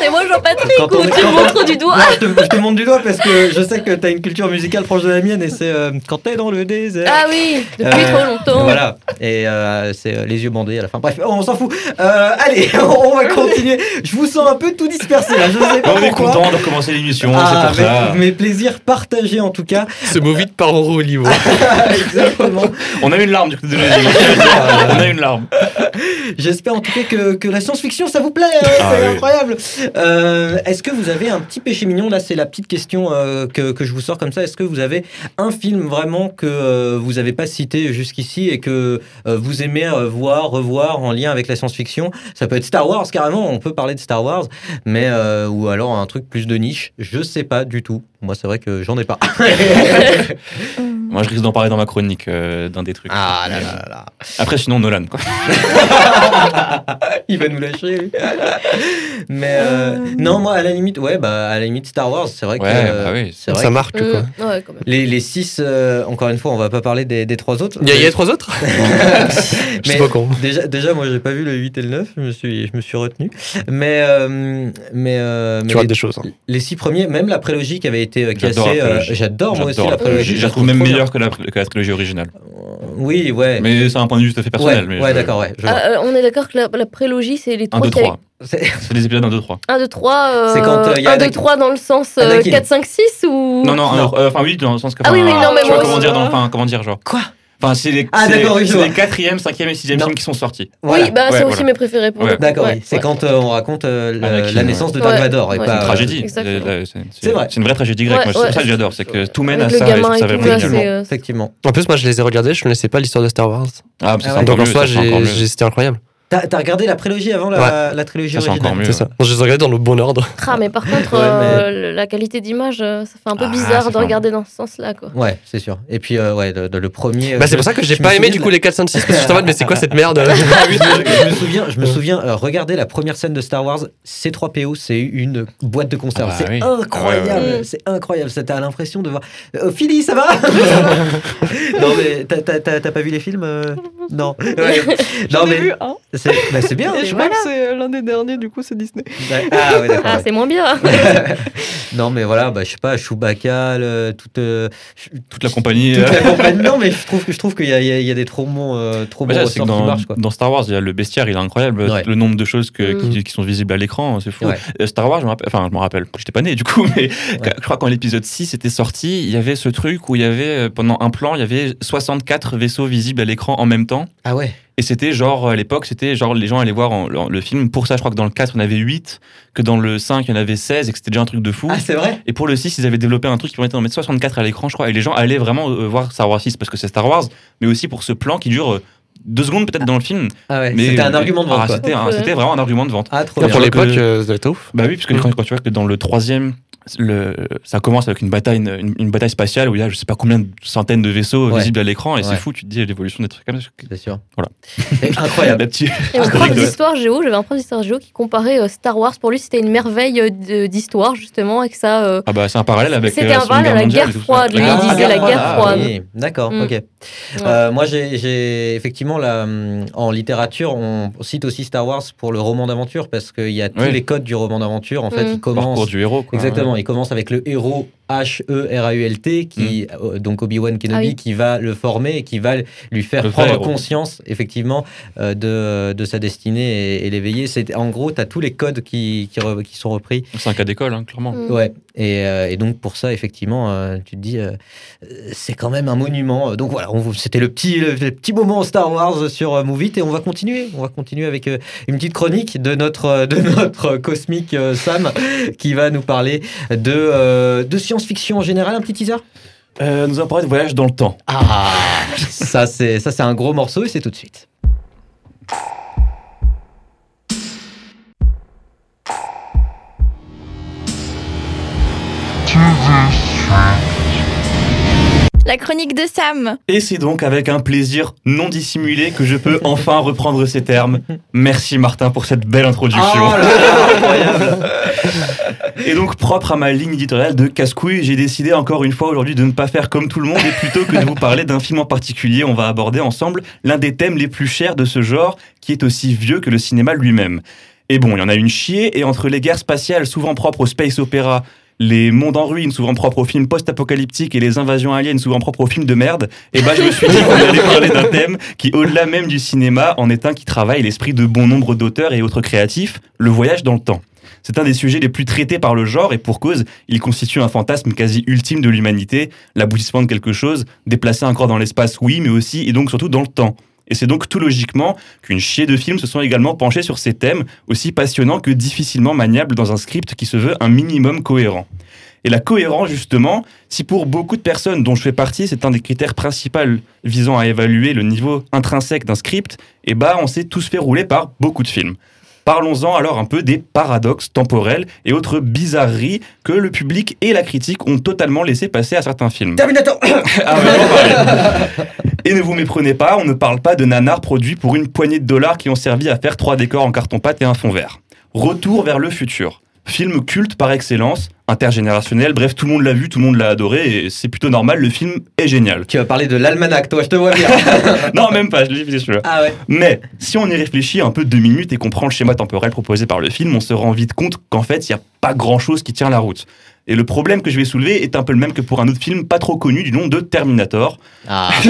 C'est moi, Jean-Patrick, Quand ou on tu quand me on- montres du doigt Non, je, te, je te montre du doigt parce que je sais que tu as une culture musicale proche de la mienne et c'est euh, quand t'es dans le désert. Ah oui, depuis Euh, trop longtemps. Voilà, et euh, c'est euh, les yeux bandés à la fin. Bref, on s'en fout. Euh, allez, on va continuer. Je vous sens un peu tout dispersé là, je sais pas On est content de recommencer l'émission, Ah, c'est pour ça. mes, plaisirs partagés en tout cas. Ce mot vite par niveau. Exactement. On a une larme du côté de. On a une larme. J'espère en tout cas que, que la science-fiction ça vous plaît, hein, Ah c'est oui. incroyable. Euh, Est-ce que vous avez un petit péché mignon Là, c'est la petite question euh, que, que je vous sors comme ça. Est-ce que vous avez un film vraiment que euh, vous n'avez pas cité jusqu'ici et que euh, vous aimez euh, voir, revoir en lien avec la science-fiction? Ça peut être Star Wars carrément, on peut parler de Star Wars, mais euh, ou alors un truc plus de niche. Je sais pas du tout. Moi, c'est vrai que j'en ai pas. Moi, je risque d'en parler dans ma chronique euh, d'un des trucs. Ah là Mais, là euh, là là. Après, sinon, Nolan, quoi. Il va nous lâcher, lui. Mais euh, non, moi, à la limite, ouais, bah, à la limite, Star Wars, c'est vrai que. Ouais, euh, bah oui. c'est vrai Ça que marque, quoi. Ouais, quand même. les, les six, euh, encore une fois, on va pas parler des, des trois autres. Il y, a- il y a trois autres Je Mais sais pas con. déjà, déjà, moi, j'ai pas vu le 8 et le 9, je me suis, je me suis retenu. Mais, euh, mais, euh, mais Tu rates les, des choses. hein. les six premiers, même la prélogie qui avait été euh, J'adore cassée, la euh, prélogie. j'adore moi aussi J'adore la prélogie. Je la trouve même trop que la, que la trilogie originale. Oui, ouais. Mais c'est un point de vue tout à fait personnel. ouais, mais ouais, je- d'accord, ouais. Ah, euh, on est d'accord que la, la prélogie, c'est les 1, trois 2, qui avaient- 3. C'est- C'est des épisodes 1, 2, 3. 1, 2, 3. C'est quand, euh, y a 1, 2, Anakin. 3 dans le sens euh, Anakin. 4, 5, 6 ou. Non, non, euh, enfin oui, dans le sens que. Ah oui, oui, non, mais je comment aussi. dire, dans- enfin, comment dire, genre. Quoi? Enfin, c'est les, Ah, les 4e, 5e et 6e Non. films qui sont sortis. Voilà. Oui, bah c'est Ouais, aussi voilà. mes préférés pour Ouais. D'accord, Ouais, oui. C'est ouais. quand euh, on raconte euh, la, Anakin, la naissance de. Dark Ouais. Vador et Ouais. pas. C'est une euh, tragédie. C'est- c'est- C'est C'est vrai. c'est une vraie tragédie grecque. Ouais, Moi, c'est ouais. pour ça que j'adore. C'est que tout mène Avec à le ça. ça Effectivement. En plus, moi, je les ai regardés, je connaissais pas l'histoire de Star Wars. Ah, c'est Donc en soi, c'était incroyable. T'as t'as regardé la prélogie avant la, la trilogie Ça, c'est originale encore mieux. C'est ça. Je les ai regardés dans le bon ordre. Ah, mais par contre, Ouais, euh, la qualité d'image, euh, ça fait un peu Ah, bizarre de regarder dans ce sens-là, quoi. Ouais, c'est sûr. Et puis, euh, ouais, le premier. Bah, c'est je- pour ça que j'ai je pas aimé du coup les 4, 5, 6 parce que j'étais en mode, mais c'est quoi cette merde je, je me souviens, je me souviens euh, regarder la première scène de Star Wars, C3PO, c'est une boîte de conserve. Ah bah c'est oui. incroyable, ouais, ouais. c'est incroyable. Ça t'as l'impression de voir. Euh, Philly, ça va Non, mais t'as- t'as pas vu les films Non. Ouais. Non, ai mais vu un. C'est bah, c'est bien. Et je voilà. crois que c'est euh, l'un des derniers, du coup, c'est Disney. Ouais. Ah, ouais. Ah, c'est moins bien. non, mais voilà, bah, je sais pas, Chewbacca, le- toute, euh, Toute la compagnie. toute euh, la compagnie. Non, mais je trouve que je trouve qu'il y, y a- il y a des trop bons, euh, trop bons là, qui dans, marchent quoi. dans Star Wars, il y a le bestiaire, il est incroyable. Ouais. Le nombre de choses que, Mm. qui, qui sont visibles à l'écran, c'est fou. Ouais. Star Wars, je me rappelle, enfin, je me rappelle, j'étais pas né du coup, mais je crois quand l'épisode 6 était sorti, il y avait ce truc où il y avait, pendant un plan, il y avait 64 vaisseaux visibles à l'écran en même temps. Ah ouais. Et c'était genre, à l'époque, c'était genre, les gens allaient voir en- le film. Pour ça, je crois que dans le 4, il y en avait 8, que dans le 5, il y en avait 16, et que c'était déjà un truc de fou. Ah, c'est vrai? Et pour le 6, ils avaient développé un truc qui permettait d'en mettre 64 à l'écran, je crois. Et les gens allaient vraiment euh, voir Star Wars 6 parce que c'est Star Wars, mais aussi pour ce plan qui dure euh, deux secondes peut-être dans le film. Ah ouais. Mais C'était un argument de vente Ah, quoi. C'était Ouais. c'était vraiment un argument de vente. Ah, trop Pour l'époque, euh, ça doit être ouf. Bah oui, parce que quand, quand tu vois que dans le troisième, le, ça commence avec une bataille, une, bataille spatiale où il y a je sais pas combien de centaines de vaisseaux Ouais. visibles à l'écran, et Ouais. c'est fou, tu te dis l'évolution des trucs comme ça. C'est sûr. Voilà. Incroyable. Petite- Et mon prof d'histoire géo, j'avais un prof d'histoire géo qui comparait euh, Star Wars. Pour lui, c'était une merveille euh, d'histoire, justement, et que ça. euh, Ah bah c'est un parallèle avec C'était euh, un parallèle à la guerre froide, lui, Ah, il disait la guerre froide. oui. D'accord, Mm. Euh, moi, j'ai- j'ai effectivement la, hum, en littérature, on cite aussi Star Wars pour le roman d'aventure parce qu'il y a tous Oui. les codes du roman d'aventure. En fait, Mm. il Le parcours commence du héros. Quoi. Exactement, il commence avec le héros H-E-R-A-U-L-T, qui, euh, donc Obi-Wan Kenobi, Ah oui. qui va le former et qui va lui faire Le prendre conscience, effectivement, euh, de, de sa destinée et, et l'éveiller. C'est- En gros, tu as tous les codes qui, qui, re- qui sont repris. C'est un cas d'école, hein, clairement. Mm. Ouais, et, euh, et donc pour ça, effectivement, euh, tu te dis, c'est quand même un monument. Donc voilà, c'était le petit, le, le petit moment Star Wars sur euh, It, et on va continuer. On va continuer avec euh, une petite chronique de notre, de notre cosmique euh, Sam, qui va nous parler de, euh, de science-fiction en général. Un petit teaser Euh, nous allons parler de voyage dans le temps. Ah, ça c'est ça c'est un gros morceau et c'est tout de suite. La chronique de Sam. Et c'est donc avec un plaisir non dissimulé que je peux enfin reprendre ces termes. Merci Martin pour cette belle introduction. Oh là là, incroyable. Et donc, propre à ma ligne éditoriale de casse-couille, j'ai décidé encore une fois aujourd'hui de ne pas faire comme tout le monde et plutôt que de vous parler d'un film en particulier, on va aborder ensemble l'un des thèmes les plus chers de ce genre, qui est aussi vieux que le cinéma lui-même. Et bon, il y en a une chier, et entre les guerres spatiales souvent propres au space opéra, les mondes en ruine souvent propres aux films post-apocalyptiques et les invasions aliens souvent propres aux films de merde, et ben je me suis dit qu'on allait parler d'un thème qui, au-delà même du cinéma, en est un qui travaille l'esprit de bon nombre d'auteurs et autres créatifs, le voyage dans le temps. C'est un des sujets les plus traités par le genre et pour cause, il constitue un fantasme quasi ultime de l'humanité, l'aboutissement de quelque chose, déplacer un corps dans l'espace, oui, mais aussi et donc surtout dans le temps. Et c'est donc tout logiquement qu'une chier de films se sont également penchés sur ces thèmes, aussi passionnants que difficilement maniables dans un script qui se veut un minimum cohérent. Et la cohérence, justement, si pour beaucoup de personnes dont je fais partie, c'est un des critères principaux visant à évaluer le niveau intrinsèque d'un script, eh bah, on s'est tous fait rouler par beaucoup de films. Parlons-en alors un peu des paradoxes temporels et autres bizarreries que le public et la critique ont totalement laissé passer à certains films. Terminator Ah. Et ne vous méprenez pas, on ne parle pas de nanars produits pour une poignée de dollars qui ont servi à faire trois décors en carton-pâte et un fond vert. Retour vers le futur. Film culte par excellence, intergénérationnel, bref, tout le monde l'a vu, tout le monde l'a adoré, et c'est plutôt normal, le film est génial. Tu vas parler de l'almanach, toi, je te vois bien. non, même pas, je l'ai fait celui-là. ah ouais. Mais si on y réfléchit un peu deux minutes et qu'on prend le schéma temporel proposé par le film, on se rend vite compte qu'en fait, il n'y a pas grand-chose qui tient la route. Et le problème que je vais soulever est un peu le même que pour un autre film pas trop connu du nom de Terminator. Ah.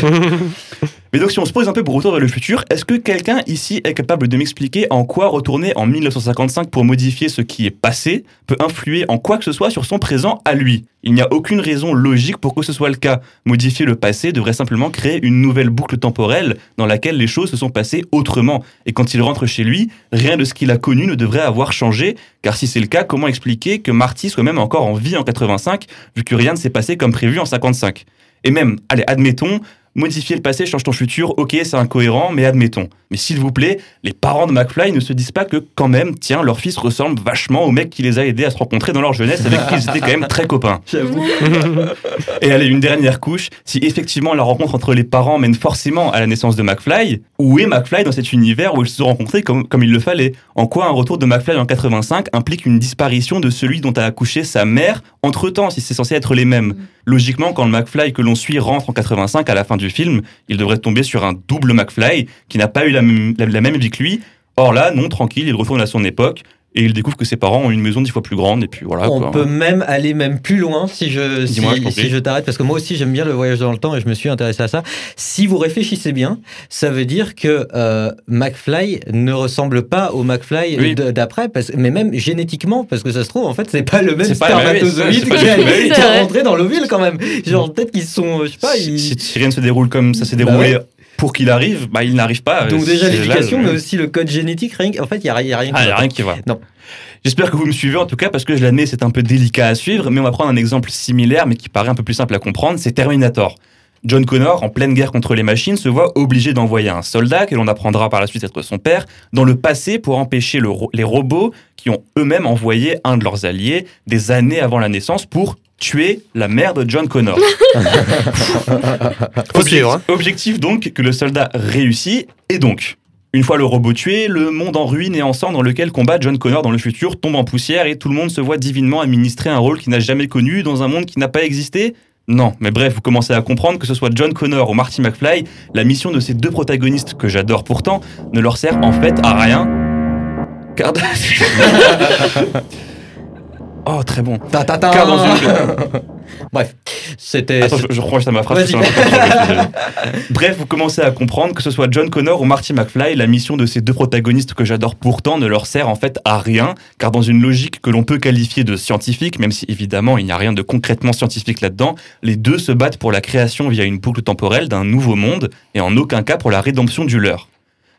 Mais donc si on se pose un peu pour retour vers le futur, est-ce que quelqu'un ici est capable de m'expliquer en quoi retourner en 1955 pour modifier ce qui est passé peut influer en quoi que ce soit sur son présent à lui? Il n'y a aucune raison logique pour que ce soit le cas. Modifier le passé devrait simplement créer une nouvelle boucle temporelle dans laquelle les choses se sont passées autrement. Et quand il rentre chez lui, rien de ce qu'il a connu ne devrait avoir changé, car si c'est le cas, comment expliquer que Marty soit même encore en vie en 85, vu que rien ne s'est passé comme prévu en 55 Et même, allez, admettons, Modifier le passé change ton futur, ok, c'est incohérent, mais admettons. Mais s'il vous plaît, les parents de McFly ne se disent pas que quand même, tiens, leur fils ressemble vachement au mec qui les a aidés à se rencontrer dans leur jeunesse, avec qui ils étaient quand même très copains. J'avoue. Et allez, une dernière couche, si effectivement la rencontre entre les parents mène forcément à la naissance de McFly, où est McFly dans cet univers où ils se sont rencontrés comme, comme il le fallait? En quoi un retour de McFly en 85 implique une disparition de celui dont a accouché sa mère? Entre-temps, si c'est censé être les mêmes Logiquement, quand le McFly que l'on suit rentre en 85 à la fin du film, il devrait tomber sur un double McFly qui n'a pas eu la la même vie que lui. Or là, non, tranquille, il retourne à son époque et il découvre que ses parents ont une maison dix fois plus grande et puis voilà. On quoi. peut même aller même plus loin si je, si, je si t'arrête, parce que moi aussi j'aime bien le voyage dans le temps et je me suis intéressé à ça. Si vous réfléchissez bien, ça veut dire que euh, McFly ne ressemble pas au McFly Oui. d'après, parce- mais même génétiquement, parce que ça se trouve, en fait, c'est pas le même C'est pas- ouais, spermatozoïde qui est rentré dans l'ovule quand même. Genre peut-être qu'ils sont, je sais pas, si, ils- si- si rien ne se déroule comme ça s'est Bah déroulé ouais. Pour qu'il arrive, bah, il n'arrive pas. donc déjà l'éducation, mais aussi le code génétique, rien, en fait, il y a, rien- a rien. Ah, qui y a va. rien qui va. Non. J'espère que vous me suivez en tout cas parce que je l'admets, c'est un peu délicat à suivre, mais on va prendre un exemple similaire mais qui paraît un peu plus simple à comprendre, c'est Terminator. John Connor, en pleine guerre contre les machines, se voit obligé d'envoyer un soldat, que l'on apprendra par la suite être son père, dans le passé pour empêcher le ro- les robots qui ont eux-mêmes envoyé un de leurs alliés des années avant la naissance pour tuer la mère de John Connor. Faut suivre, hein. Objectif donc que le soldat réussit, et donc, une fois le robot tué, le monde en ruine et en sang dans lequel combat John Connor dans le futur tombe en poussière et tout le monde se voit divinement administrer un rôle qu'il n'a jamais connu dans un monde qui n'a pas existé non, mais bref, vous commencez à comprendre que ce soit John Connor ou Marty McFly, la mission de ces deux protagonistes que j'adore pourtant ne leur sert en fait à rien. Car... oh, très bon. Ta, ta, ta. Car dans une... Bref, c'était. Attends, je, je reprends juste à ma phrase. Que. Bref, vous commencez à comprendre que ce soit John Connor ou Marty McFly, la mission de ces deux protagonistes que j'adore pourtant ne leur sert en fait à rien, car dans une logique que l'on peut qualifier de scientifique, même si évidemment il n'y a rien de concrètement scientifique là-dedans, les deux se battent pour la création via une boucle temporelle d'un nouveau monde, et en aucun cas pour la rédemption du leur.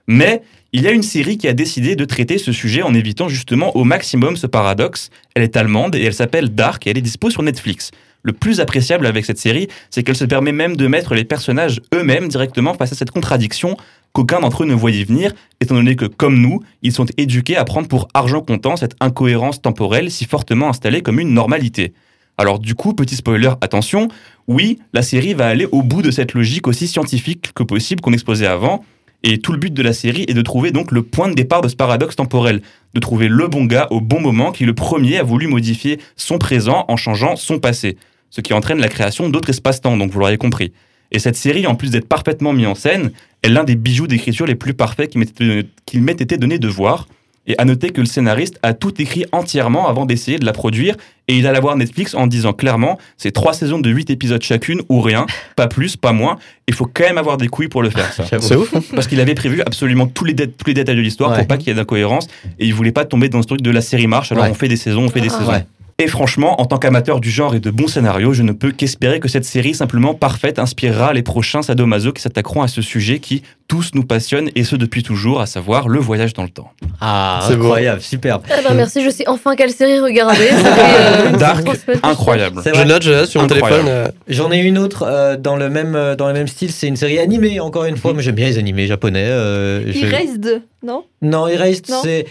Mais il y a une série qui a décidé de traiter ce sujet en évitant justement au maximum ce paradoxe. Elle est allemande et elle s'appelle Dark et elle est dispo sur Netflix. Le plus appréciable avec cette série, c'est qu'elle se permet même de mettre les personnages eux-mêmes directement face à cette contradiction qu'aucun d'entre eux ne voyait venir, étant donné que, comme nous, ils sont éduqués à prendre pour argent comptant cette incohérence temporelle si fortement installée comme une normalité. Alors du coup, petit spoiler, attention, oui, la série va aller au bout de cette logique aussi scientifique que possible qu'on exposait avant, et tout le but de la série est de trouver donc le point de départ de ce paradoxe temporel, de trouver le bon gars au bon moment qui le premier a voulu modifier son présent en changeant son passé, ce qui entraîne la création d'autres espaces-temps, donc vous l'aurez compris. Et cette série, en plus d'être parfaitement mise en scène, est l'un des bijoux d'écriture les plus parfaits qu'il m'ait été donné de voir. Et à noter que le scénariste a tout écrit entièrement avant d'essayer de la produire, et il allait voir Netflix en disant clairement, c'est trois saisons de 8 épisodes chacune ou rien, pas plus, pas moins, il faut quand même avoir des couilles pour le faire ça. C'est ouf. Parce qu'il avait prévu absolument tous les, dé- tous les détails de l'histoire Ouais. pour pas qu'il y ait d'incohérence, et il voulait pas tomber dans ce truc de la série marche, alors Ouais. on fait des saisons, on fait des Ah. saisons. Ouais. Et franchement, en tant qu'amateur du genre et de bons scénarios, je ne peux qu'espérer que cette série simplement parfaite inspirera les prochains sadomaso qui s'attaqueront à ce sujet qui tous nous passionne et ce depuis toujours, à savoir le voyage dans le temps. Ah, C'est incroyable, superbe. Eh ben, merci, je sais enfin quelle série regarder. Euh, Dark, incroyable. C'est Je vrai. note, je note sur mon téléphone. euh, J'en ai une autre euh, dans, le même, dans le même style, c'est une série animée, encore une fois. Moi j'aime bien les animés japonais. euh, je- Erased, non? Non, Erased, c'est.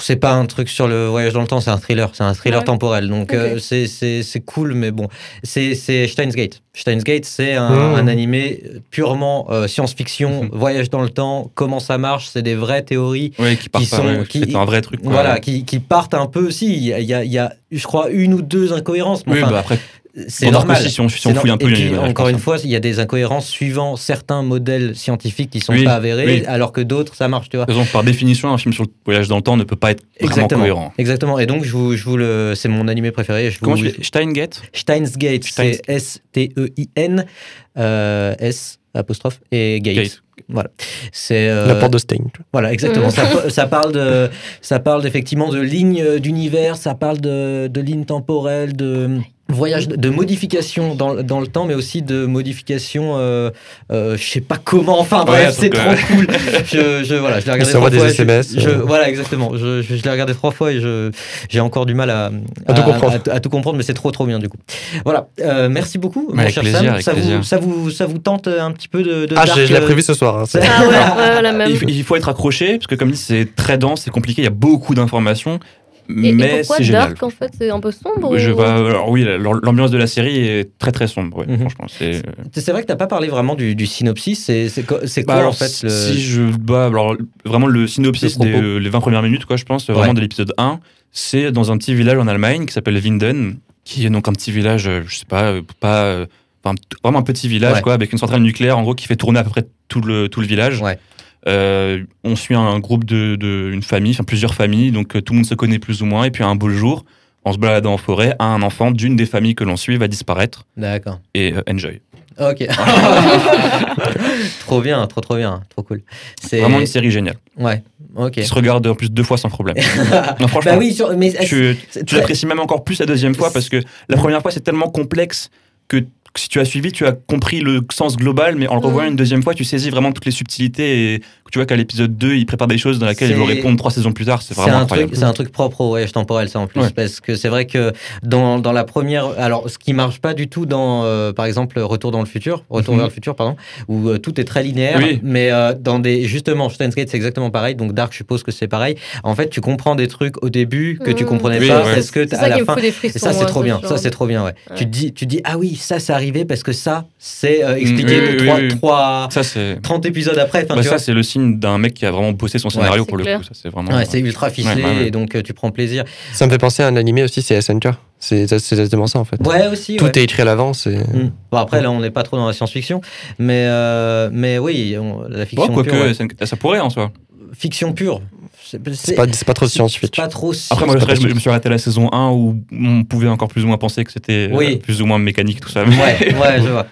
C'est pas un truc sur le voyage dans le temps, c'est un thriller, c'est un thriller Ouais. temporel. Donc euh, c'est- c'est c'est cool, mais bon. C'est c'est Steins Gate. Steins Gate, c'est un, Mmh. un animé purement euh, science-fiction, voyage dans le temps, comment ça marche, c'est des vraies théories. Qui sont- ouais, qui- c'est un vrai truc. quoi. Voilà, qui, qui partent un peu aussi. Il y a, il y a- y a, je crois, une ou deux incohérences. mais Oui, enfin, bah après, c'est normal. si on, si C'est on fouille un peu. Puis, je encore une fois, il y a des incohérences suivant certains modèles scientifiques qui sont Oui, pas avérés, oui. alors que d'autres, ça marche, tu vois. De toute façon, par définition, un film sur le voyage dans le temps ne peut pas être vraiment Exactement. cohérent. Exactement. Et donc, je vous, je vous le, c'est mon animé préféré. Je Comment vous, tu fais Steingate Steins Gate, Steins- c'est S-T-E-I-N, euh, S apostrophe et Gate. Gate. Voilà. C'est euh, La porte de Stein. Voilà, exactement. Ça, ça parle de, ça parle effectivement de lignes euh, d'univers, ça parle de, de lignes temporelles, de voyage, de modification dans, dans le temps, mais aussi de modification, euh, euh, je sais pas comment. Enfin bref, Ouais, c'est donc, trop euh, cool. Je, je voilà, je l'ai regardé trois des fois. SMS, je, je- euh. voilà, exactement. Je, je, je l'ai regardé trois fois et je, j'ai encore du mal à, À tout comprendre. à, à tout comprendre, mais c'est trop trop bien du coup. Voilà. Euh, merci beaucoup, mon cher plaisir, Sam. ça vous, ça vous, ça vous tente un petit peu de, de Ah, dark, je, je l'ai prévu ce soir. hein, c'est- Ah ouais, ouais, la même. Il faut, il faut être accroché, parce que comme dit, c'est très dense, c'est compliqué, il y a beaucoup d'informations, Et, et mais pourquoi c'est génial. Dark en fait? C'est un peu sombre Je ou- vais- alors oui, la- l'ambiance de la série est très très sombre. ouais, Mhm. Franchement, c'est. C'est vrai que t'as pas parlé vraiment du, du synopsis. C'est quoi, Bah, quoi, alors, en fait le... si je bah, alors vraiment le synopsis Le des euh, les 20 premières minutes quoi je pense vraiment Ouais. de l'épisode 1 c'est dans un petit village en Allemagne qui s'appelle Winden qui est donc un petit village euh, je sais pas euh, pas euh, enfin, vraiment un petit village Ouais. quoi avec une centrale nucléaire en gros qui fait tourner à peu près tout le tout le village Ouais. Euh, on suit un groupe de, de une famille enfin plusieurs familles donc euh, tout le monde se connaît plus ou moins et puis un beau jour en se baladant en forêt un enfant d'une des familles que l'on suit va disparaître D'accord. et euh, enjoy Ok. trop bien, trop trop bien, trop cool. C'est vraiment une série géniale Ouais. Ok. qui se regarde en plus deux fois sans problème non, franchement bah oui, sur- mais tu, l'apprécies même encore plus la deuxième fois parce que la première fois c'est tellement complexe que si tu as suivi, tu as compris le sens global, mais en le revoyant Mm. une deuxième fois, tu saisis vraiment toutes les subtilités et tu vois qu'à l'épisode 2, il prépare des choses dans lesquelles il va C'est- répondre trois saisons plus tard. C'est vraiment un, incroyable. truc, c'est un truc propre au voyage temporel, ça en plus. Ouais. Parce que c'est vrai que dans, dans la première. Alors, ce qui marche pas du tout dans, euh, par exemple, Retour dans le futur, Retour Mhm. vers le futur, pardon, où euh, tout est très linéaire. Oui. Mais euh, dans des. Justement, Steins Gate, c'est exactement pareil. Donc, Dark, je suppose que c'est pareil. En fait, tu comprends des trucs au début que tu Mhm. comprenais Oui, pas. ouais. Parce que C'est à ça la fin. Et ça, c'est moi, trop bien. genre. Ça, c'est trop bien, ouais. Ouais. Tu, te dis, tu dis, ah oui, ça, c'est arrivé parce que ça, c'est euh, expliqué Mm, oui, Ça, c'est. 30 épisodes après. Enfin, Bah, ça, c'est le signe d'un mec qui a vraiment bossé son scénario pour le coup. Ça, c'est vraiment. Ouais, c'est ultra ficelé Ouais, ouais, ouais. et donc euh, tu prends plaisir. Ça me fait penser à un animé aussi, c'est Accenture. C'est c'est exactement ça en fait. Ouais, aussi. Tout ouais. est écrit à l'avance. et- Mm. Bon, après, là, on n'est pas trop dans la science-fiction, mais, euh, mais oui, on- la fiction Bon, pure. ça pourrait en soi. Fiction pure. C'est pas, c'est pas trop c'est scientifique. pas trop. Après, moi, je, je me- possible. je me suis arrêté à la saison 1 où on pouvait encore plus ou moins penser que c'était euh, Oui. plus ou moins mécanique, tout ça. Ouais, ouais, je vois.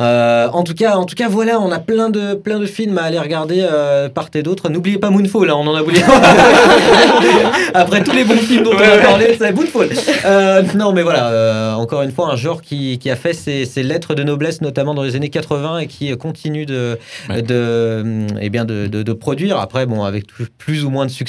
Euh, en tout cas, en tout cas, voilà, on a plein de plein de films à aller regarder euh, part et d'autre. N'oubliez pas Moonfall, hein, on en a oublié. Après tous les bons films dont on a parlé, c'est Moonfall. Euh, non, mais voilà, euh, encore une fois, un genre qui, qui a fait ses, ses lettres de noblesse, notamment dans les années 80, et qui continue de Ouais. de eh bien de, de, de produire. Après, bon, avec plus- plus ou moins de succès,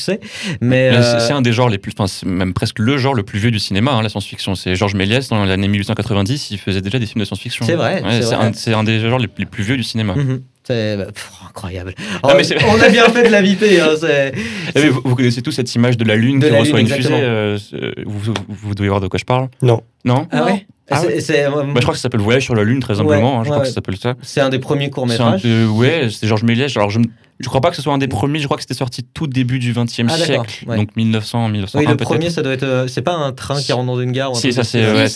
mais, Mais euh, c'est- un des genres les plus, enfin, c'est même presque le genre le plus vieux du cinéma, hein, la science-fiction. C'est Georges Méliès dans l'année 1890, il faisait déjà des films de science-fiction. C'est vrai, Ouais, c'est c'est vrai. un, c'est un des genres les, les plus vieux du cinéma. mhm, c'est bah, pff, incroyable. Ah, mais c'est- on a bien fait de l'inviter. Hein, c'est- Eh, mais vous, vous connaissez tous cette image de la Lune De qui la reçoit Lune, une exactement. fusée. euh, vous, vous, vous devez voir de quoi je parle Non. Non? Ah ouais? Ah C'est- c'est- Bah, Je crois que ça s'appelle Voyage sur la Lune, très humblement. hein, je ouais, crois que ouais. ça s'appelle ça. C'est un des premiers courts C'est un métrages. de- ouais, c'est Georges Méliès. Alors, je je crois pas que ce soit un des premiers. Je crois que c'était sorti tout début du XXe Ah, d'accord, siècle. ouais. Donc 1900, 1901 Oui, le premier, ça doit être. euh, c'est pas un train qui rentre dans une gare ou un Si, ça c'est. Ouais,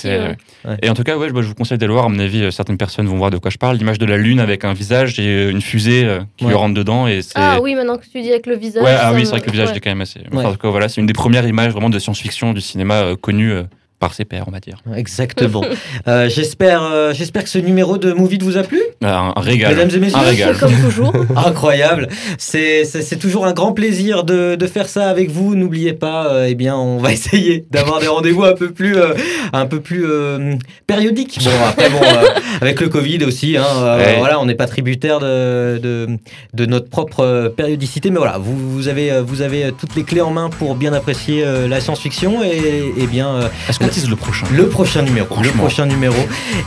ouais. Et en tout cas, ouais, bah, je vous conseille d'aller voir. À mon avis, euh, certaines personnes vont voir de quoi je parle. L'image de la Lune avec un visage et euh, une fusée euh, qui Ouais. lui rentre dedans. Et c'est. Ah oui, maintenant que tu dis avec le visage. Ouais, ah oui, c'est vrai que le visage ouais. est quand même assez. Ouais. En tout cas, voilà, c'est une des premières images vraiment de science-fiction du cinéma euh, connu. euh, par ses pairs, on va dire. Exactement. Euh, j'espère, euh, j'espère que ce numéro de Movie vous a plu. Euh, Un, un régal. Mesdames et messieurs, un régal. Comme toujours. Incroyable. C'est, c'est, c'est toujours un grand plaisir de, de faire ça avec vous. N'oubliez pas, euh, eh bien, on va essayer d'avoir des rendez-vous un peu plus, euh, un peu plus euh, périodiques. Bon, après, bon, euh, avec le Covid aussi, hein, euh, Ouais. voilà, on n'est pas tributaire de, de, de notre propre périodicité. Mais voilà, vous, vous, avez, vous avez toutes les clés en main pour bien apprécier euh, la science-fiction et, et bien euh, Est-ce qu'on le prochain le prochain numéro. Le prochain numéro.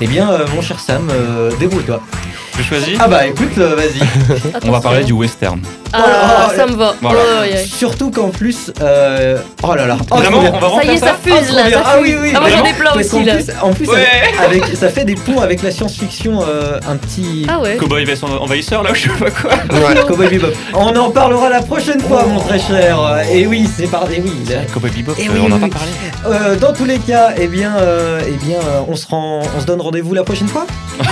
Eh bien, euh, mon cher Sam, euh, débrouille-toi. Je choisis Ah bah écoute, euh, vas-y. On va parler du western. Ah, Oh, ça me va. Voilà. Ouais. Surtout qu'en plus, euh, oh là là, Oh, Vraiment, trop bien. on va Ça y est, refaire ça Oh, fuse là. Ça Ah fuse. oui, oui, Ah, moi j'en ai plein Parce qu'en aussi là. plus, en plus Ouais. avec, avec- ça fait des ponts avec la science-fiction euh, un petit. Ah ouais. Cowboy vs envahisseur, là, ou je sais pas quoi. Cowboy Bebop. On en parlera la prochaine fois, mon très cher. Et oui, c'est par. Et oui. là. Cowboy Bebop, Eh euh, oui, on en a oui, pas oui. parlé. Euh, dans tous les cas, eh bien, euh, eh bien, euh, on se rend, on se donne rendez-vous la prochaine fois. Ah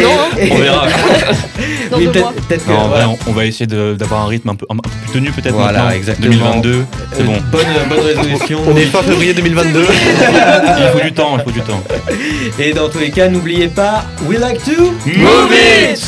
non, hein. On verra. Dans oui, deux peut-être, mois. peut-être que. Non, en vrai, voilà. on, on va essayer de- d'avoir un rythme un peu, un peu plus tenu, peut-être. Voilà, maintenant. exactement. 2022, c'est Euh, bon. Bonne, bonne résolution. On est fin février 2022. Il faut du temps, il faut du temps. Et dans tous les cas, n'oubliez pas, we like to Move it